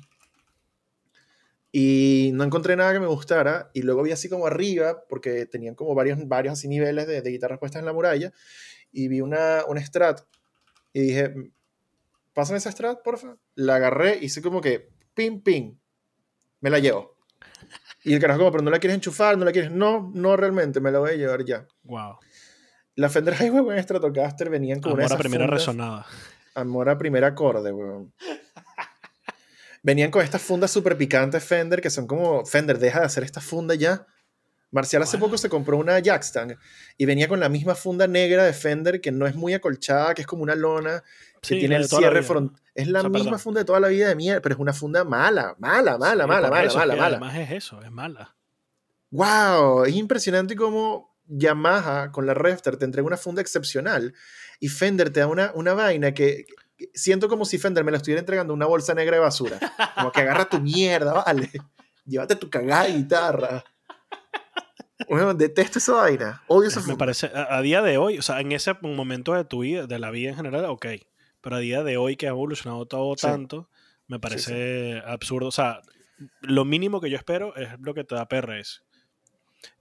y no encontré nada que me gustara. Y luego vi así como arriba, porque tenían como varios, varios así niveles de, de guitarras puestas en la muralla. Y vi una, una Strat. Y dije, pásame esa Strat, porfa. La agarré y hice como que, ping, ping. Me la llevo. Y el carajo como, pero no la quieres enchufar, no la quieres. No, no realmente, me la voy a llevar ya. Wow. La Fender Highway en Stratocaster venían con Amor una. a primera resonada. Amor a primer acorde, weón venían con estas fundas súper picantes Fender, que son como, Fender, deja de hacer esta funda ya. Marcial hace poco se compró una Jackstang y venía con la misma funda negra de Fender que no es muy acolchada, que es como una lona, que tiene el cierre frontal. Es la misma funda de toda la vida de mierda, pero es una funda mala, mala, mala, mala, mala, mala, mala. Además es eso, es mala. ¡Wow! Es impresionante cómo Yamaha con la Refter te entrega una funda excepcional y Fender te da una, una vaina que siento como si Fender me lo estuviera entregando una bolsa negra de basura. Como que agarra tu mierda, vale. Llévate tu cagada de guitarra. Bueno, detesto esa vaina. Odio esa Me parece, a, día de hoy, o sea, en ese momento de tu vida, de la vida en general, ok. Pero a día de hoy que ha evolucionado todo tanto, me parece absurdo. O sea, lo mínimo que yo espero es lo que te da PRS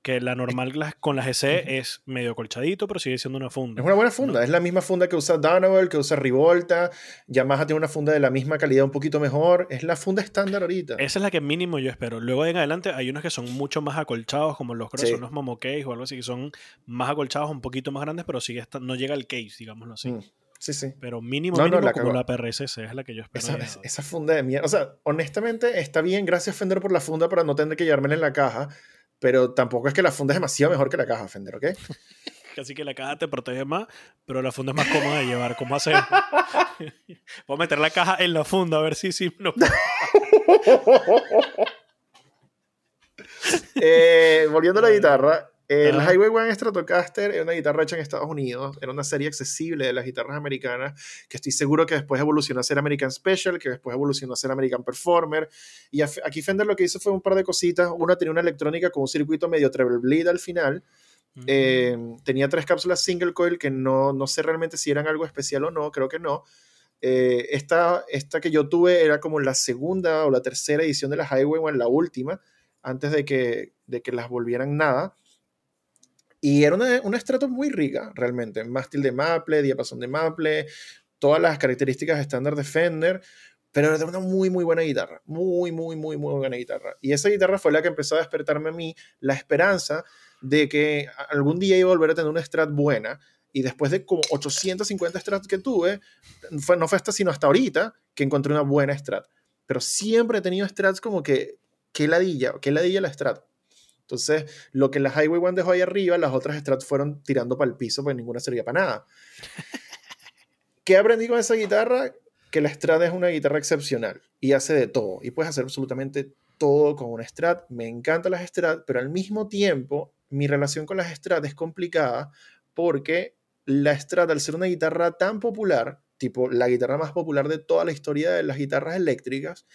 que la normal con la GC es medio colchadito, pero sigue siendo una funda. Es una buena funda, es la misma funda que usa Donovan, que usa Rivolta, Yamaha tiene una funda de la misma calidad, un poquito mejor, es la funda estándar ahorita. Esa es la que mínimo yo espero. Luego en adelante hay unos que son mucho más acolchados, como los creo son los Momo Case o algo así, que son más acolchados, un poquito más grandes, pero sigue no llega al case, digámoslo así. Mm, sí, sí. Pero mínimo, mínimo la como la PRSC es la que yo espero. Esa, esa, funda de mierda. O sea, honestamente está bien, gracias Fender por la funda para no tener que llevármela en la caja pero tampoco es que la funda es demasiado mejor que la caja Fender, ¿ok? Casi que la caja te protege más, pero la funda es más cómoda de llevar. ¿Cómo hacer? Voy a meter la caja en la funda a ver si sí. No. Eh, volviendo a la guitarra, El Highway One Stratocaster era una guitarra hecha en Estados Unidos, era una serie accesible de las guitarras americanas, que estoy seguro que después evolucionó a ser American Special, que después evolucionó a ser American Performer. Y aquí Fender lo que hizo fue un par de cositas. Una tenía una electrónica con un circuito medio treble bleed al final. Eh, tenía tres cápsulas single coil que no, no sé realmente si eran algo especial o no, creo que no. Eh, esta, esta que yo tuve era como la segunda o la tercera edición de la Highway One, la última, antes de que, de que las volvieran nada. Y era una, una estrato muy rica, realmente. Mástil de maple, diapasón de maple, todas las características estándar de Fender, pero era una muy, muy buena guitarra. Muy, muy, muy, muy buena guitarra. Y esa guitarra fue la que empezó a despertarme a mí la esperanza de que algún día iba a volver a tener una Strat buena. Y después de como 850 Strats que tuve, no fue hasta sino hasta ahorita que encontré una buena Strat. Pero siempre he tenido Strats como que, qué ladilla, qué ladilla la Strat. Entonces, lo que la Highway One dejó ahí arriba, las otras Strats fueron tirando para el piso, porque ninguna servía para nada. ¿Qué aprendí con esa guitarra? Que la Strat es una guitarra excepcional y hace de todo. Y puedes hacer absolutamente todo con una Strat. Me encantan las Strat, pero al mismo tiempo, mi relación con las Strat es complicada porque la Strat, al ser una guitarra tan popular, tipo la guitarra más popular de toda la historia de las guitarras eléctricas,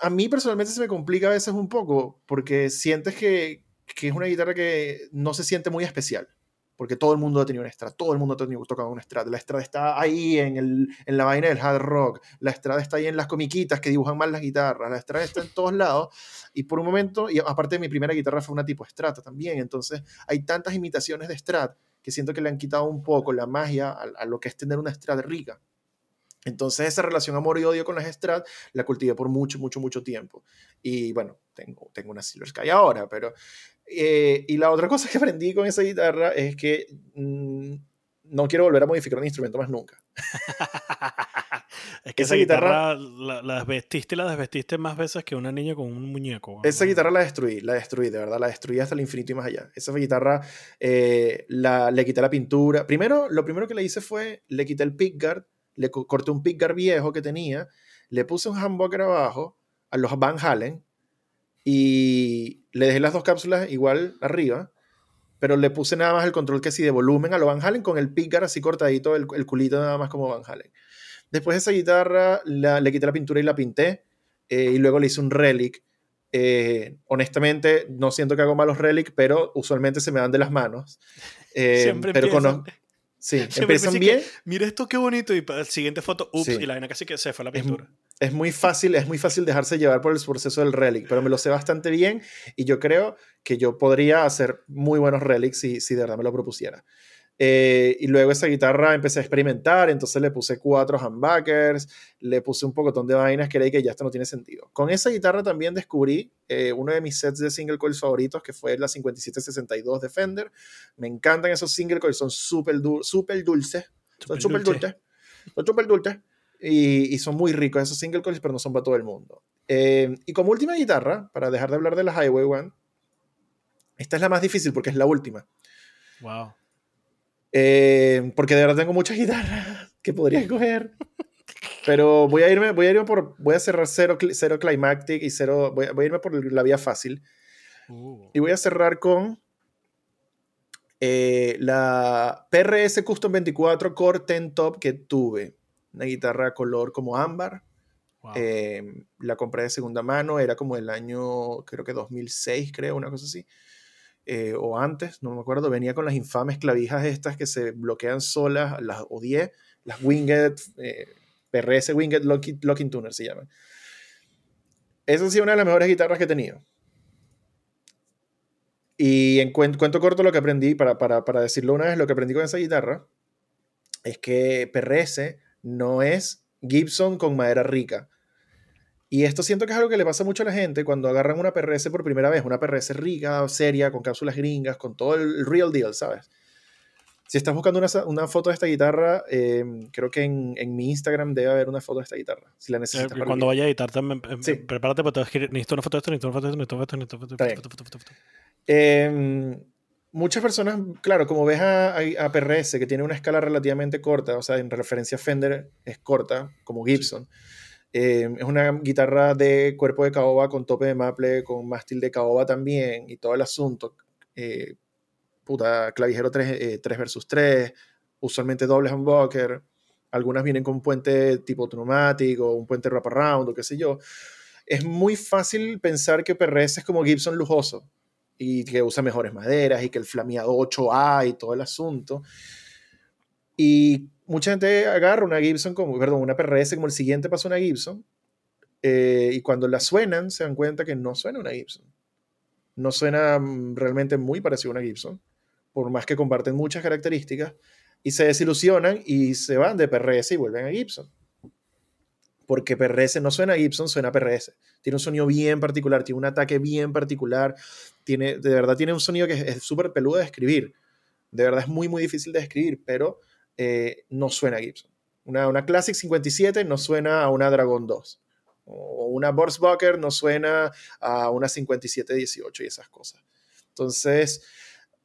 a mí personalmente se me complica a veces un poco porque sientes que, que, es una guitarra que no se siente muy especial. Porque todo el mundo ha tenido una Strat, todo el mundo ha tenido, tocado una Strat. La Strat está ahí en, el, en la vaina del hard rock, la Strat está ahí en las comiquitas que dibujan mal las guitarras, la Strat está en todos lados. Y por un momento, y aparte mi primera guitarra fue una tipo Strat también, entonces hay tantas imitaciones de Strat que siento que le han quitado un poco la magia a, a lo que es tener una Strat rica. Entonces esa relación amor y odio con las Strat la cultivé por mucho, mucho, mucho tiempo. Y bueno, tengo, tengo una Silver Sky ahora, pero... Eh, y la otra cosa que aprendí con esa guitarra es que mm, no quiero volver a modificar un instrumento más nunca. es que esa, guitarra, la, desvestiste y la desvestiste más veces que una niña con un muñeco. Esa guitarra la destruí, la destruí, de verdad, la destruí hasta el infinito y más allá. Esa guitarra eh, la, le quité la pintura. Primero, lo primero que le hice fue, le quité el pickguard le corté un pickguard viejo que tenía, le puse un humbucker abajo a los Van Halen y le dejé las dos cápsulas igual arriba, pero le puse nada más el control que sí de volumen a los Van Halen con el pickguard así cortadito, el, el culito nada más como Van Halen. Después de esa guitarra le quité la pintura y la pinté eh, y luego le hice un relic. Eh, honestamente, no siento que hago malos relic, pero usualmente se me dan de las manos. Eh, Siempre pero con, Sí, empiezan bien. mira esto qué bonito y para la siguiente foto, ups, y la vaina casi que se fue la pintura. Es, muy fácil, es muy fácil dejarse llevar por el proceso del relic, pero me lo sé bastante bien y yo creo que yo podría hacer muy buenos relics si, si de verdad me lo propusiera. Eh, y luego esa guitarra empecé a experimentar, entonces le puse cuatro humbuckers, le puse un pocotón de vainas que que ya esto no tiene sentido. Con esa guitarra también descubrí eh, uno de mis sets de single coils favoritos, que fue la 5762 de Fender. Me encantan esos single coils, son súper super dulces. Son súper dulces. Son súper dulces. Y, y, son muy ricos esos single coils, pero no son para todo el mundo. Eh, y como última guitarra, para dejar de hablar de la Highway One, esta es la más difícil porque es la última. Wow. Eh, porque de verdad tengo muchas guitarras que podría escoger. Pero voy a irme, voy a irme por, voy a cerrar cero, cero climactic y cero, voy a, irme por la vía fácil. Uh. Y voy a cerrar con eh, la PRS Custom 24 Core 10 Top que tuve. Una guitarra color como ámbar. Eh, la compré de segunda mano, era como el año, creo que 2006, creo, una cosa así. Eh, o antes, no me acuerdo, venía con las infames clavijas estas que se bloquean solas, las odié, las Winged, eh, PRS Winged Locking, Locking Tuner se llaman. Esa ha sido una de las mejores guitarras que he tenido. Y en cuento, corto lo que aprendí, para, para, para decirlo una vez, lo que aprendí con esa guitarra es que PRS no es Gibson con madera rica. Y esto siento que es algo que le pasa mucho a la gente cuando agarran una PRS por primera vez, una PRS rica, seria, con cápsulas gringas, con todo el real deal, ¿sabes? Si estás buscando una, una foto de esta guitarra, em, creo que en, en, mi Instagram debe haber una foto de esta guitarra. Si la necesitas. Eh, cuando vaya a editar, también, em, sí. prepárate porque necesito una foto de esto, necesito una foto de esto, necesito una foto de esto, necesito una foto de esto. Eh, muchas personas, claro, como ves a, a, PRS, que tiene una escala relativamente corta, o sea, en referencia a Fender es corta, como Gibson. Eh, es una guitarra de cuerpo de caoba con tope de maple, con mástil de caoba también y todo el asunto. Eh, puta, clavijero 3, 3 versus 3, usualmente doble humbucker. Algunas vienen con un puente tipo Pneumatic o un puente wraparound o qué sé yo. Es muy fácil pensar que PRS es como Gibson lujoso y que usa mejores maderas y que el flameado 8A y todo el asunto. Y mucha gente agarra una Gibson como, perdón, una PRS como el siguiente paso una Gibson eh, y cuando la suenan se dan cuenta que no suena una Gibson. No suena mm, realmente muy parecido a una Gibson, por más que comparten muchas características y se desilusionan y se van de PRS y vuelven a Gibson. Porque PRS no suena a Gibson, suena a PRS. Tiene un sonido bien particular, tiene un ataque bien particular, tiene, de verdad tiene un sonido que es súper peludo de escribir. De verdad es muy, muy difícil de escribir, pero eh, no suena a Gibson. Una, una, Classic 57 no suena a una Dragon 2. O una Borsbucker no suena a una 5718 y esas cosas. Entonces,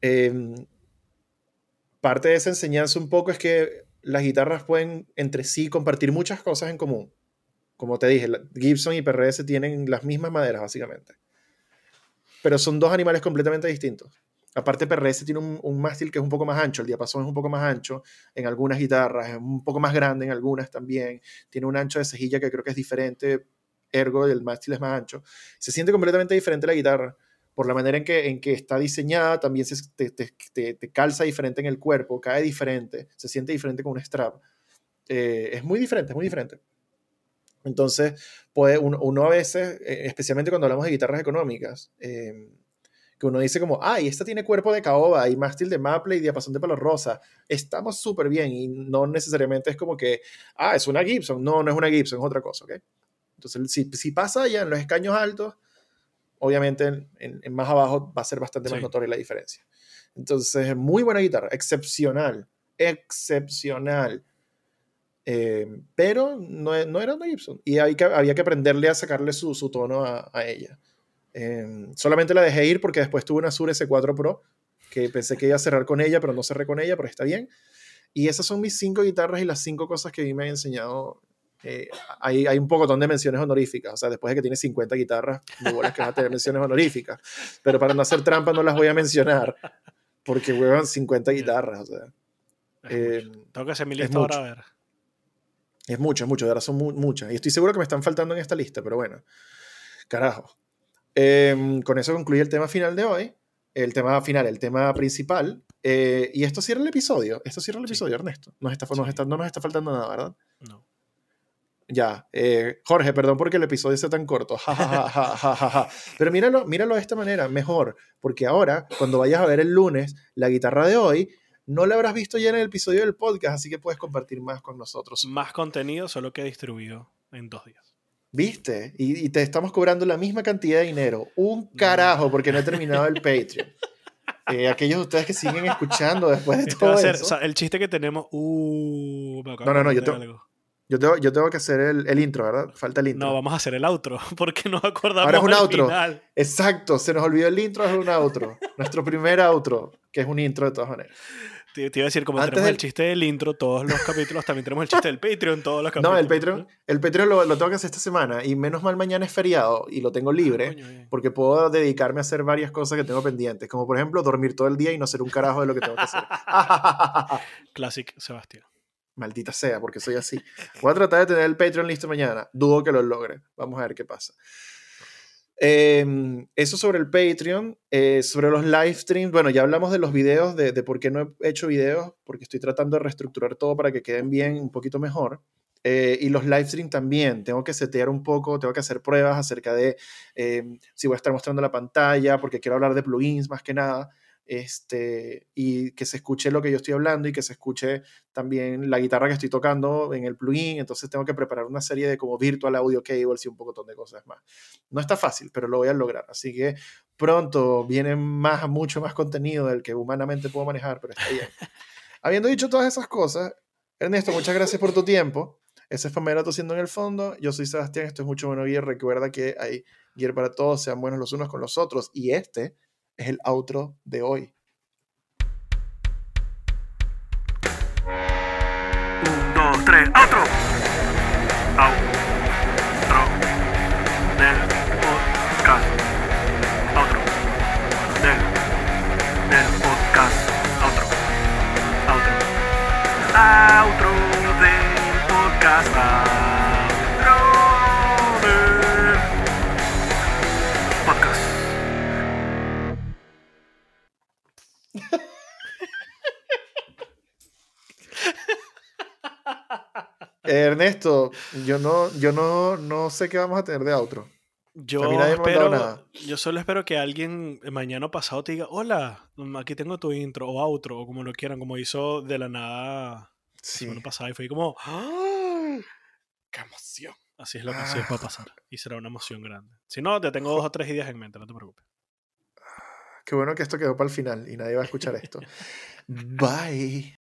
eh, parte de esa enseñanza un poco es que las guitarras pueden entre sí compartir muchas cosas en común. Como te dije, Gibson y PRS tienen las mismas maderas, básicamente. Pero son dos animales completamente distintos. Aparte, PRS tiene un, mástil que es un poco más ancho, el diapasón es un poco más ancho en algunas guitarras, es un poco más grande en algunas también. Tiene un ancho de cejilla que creo que es diferente, ergo el mástil es más ancho. Se siente completamente diferente la guitarra por la manera en que, en que está diseñada, también se, te, te, te, calza diferente en el cuerpo, cae diferente, se siente diferente con un strap. Eh, es muy diferente, es muy diferente. Entonces, puede, uno, a veces, eh, especialmente cuando hablamos de guitarras económicas, em, que uno dice como, ay, esta tiene cuerpo de caoba y mástil de maple y diapasón de palo rosa, estamos súper bien y no necesariamente es como que, ah, es una Gibson, no, no es una Gibson, es otra cosa, ¿ok? Entonces, si, si pasa ya en los escaños altos, obviamente en, más abajo va a ser bastante más notoria la diferencia. Entonces, muy buena guitarra, excepcional, excepcional. Eh, pero no, no, era una Gibson y hay que, había que aprenderle a sacarle su, su tono a, a ella. Eh, solamente la dejé ir porque después tuve una Sur S4 Pro que pensé que iba a cerrar con ella, pero no cerré con ella, pero está bien. Y esas son mis cinco guitarras y las cinco cosas que a mí me han enseñado eh, hay, hay, un poco de menciones honoríficas. O sea, después de que tiene 50 guitarras, muy buenas que van a tener menciones honoríficas. Pero para no hacer trampa no las voy a mencionar. Porque huevan 50 guitarras. O sea, eh, Tengo que hacer mi lista ahora a ver. Es mucho, es mucho. De ahora son muchas. Y estoy seguro que me están faltando en esta lista, pero bueno. Carajo. Em, con eso concluye el tema final de hoy. El tema final, el tema principal. Eh, y esto cierra el episodio. Esto cierra el episodio, Ernesto. Nos está, nos está, no nos está faltando nada, ¿verdad? No. Ya, eh, Jorge, perdón porque el episodio sea tan corto. Pero míralo, míralo de esta manera, mejor, porque ahora, cuando vayas a ver el lunes la guitarra de hoy, no la habrás visto ya en el episodio del podcast, así que puedes compartir más con nosotros. Más contenido, solo que distribuido en dos días. ¿Viste? Y, te estamos cobrando la misma cantidad de dinero. Un carajo, porque no he terminado el Patreon. Eh, aquellos de ustedes que siguen escuchando después de todo eso. el chiste que tenemos. Uh, no, no, no, yo, yo tengo, yo tengo que hacer el, el, intro, ¿verdad? Falta el intro. No, vamos a hacer el outro, porque nos acordamos Ahora es un outro. Exacto, se nos olvidó el intro, es un outro. Nuestro primer outro, que es un intro de todas maneras. Te, iba a decir, como tenemos el chiste del intro, todos los capítulos, también tenemos el chiste del Patreon, todos los capítulos. No, el Patreon, el Patreon lo, lo tengo que hacer esta semana, y menos mal mañana es feriado, y lo tengo libre, ah, porque puedo dedicarme a hacer varias cosas que tengo pendientes, como por ejemplo dormir todo el día y no hacer un carajo de lo que tengo que hacer. Classic Sebastián. Maldita sea, porque soy así. Voy a tratar de tener el Patreon listo mañana. Dudo que lo logre. Vamos a ver qué pasa. Em, eso sobre el Patreon. Eh, sobre los live streams. Bueno, ya hablamos de los videos, de, por qué no he hecho videos, porque estoy tratando de reestructurar todo para que queden bien, un poquito mejor. Eh, y los live streams también. Tengo que setear un poco, tengo que hacer pruebas acerca de em, si voy a estar mostrando la pantalla, porque quiero hablar de plugins más que nada este, y que se escuche lo que yo estoy hablando y que se escuche también la guitarra que estoy tocando en el plugin. Entonces tengo que preparar una serie de como virtual audio cables y un poco de cosas más. No está fácil, pero lo voy a lograr. Así que pronto viene más, mucho más contenido del que humanamente puedo manejar, pero está bien. Habiendo dicho todas esas cosas, Ernesto, muchas gracias por tu tiempo. Ese es Pamela tosiendo en el fondo. Yo soy Sebastián, esto es Mucho Bueno Gear. Recuerda que hay gear para todos, sean buenos los unos con los otros. Y este es el outro de hoy. Un, dos, tres, outro. Ernesto, yo no, yo no, no sé qué vamos a tener de outro. Yo, espero, yo solo espero que alguien mañana o pasado te diga, hola, mm, aquí tengo tu intro o outro, o como lo quieran, como hizo de la nada sí. la semana pasada. Y fue como, ¡Ah! ¡qué emoción! Así es lo que así va a ah. pasar. Y será una emoción grande. Si no, te tengo dos o tres ideas en mente, no te preocupes. Qué bueno que esto quedó para el final y nadie va a escuchar esto. Bye.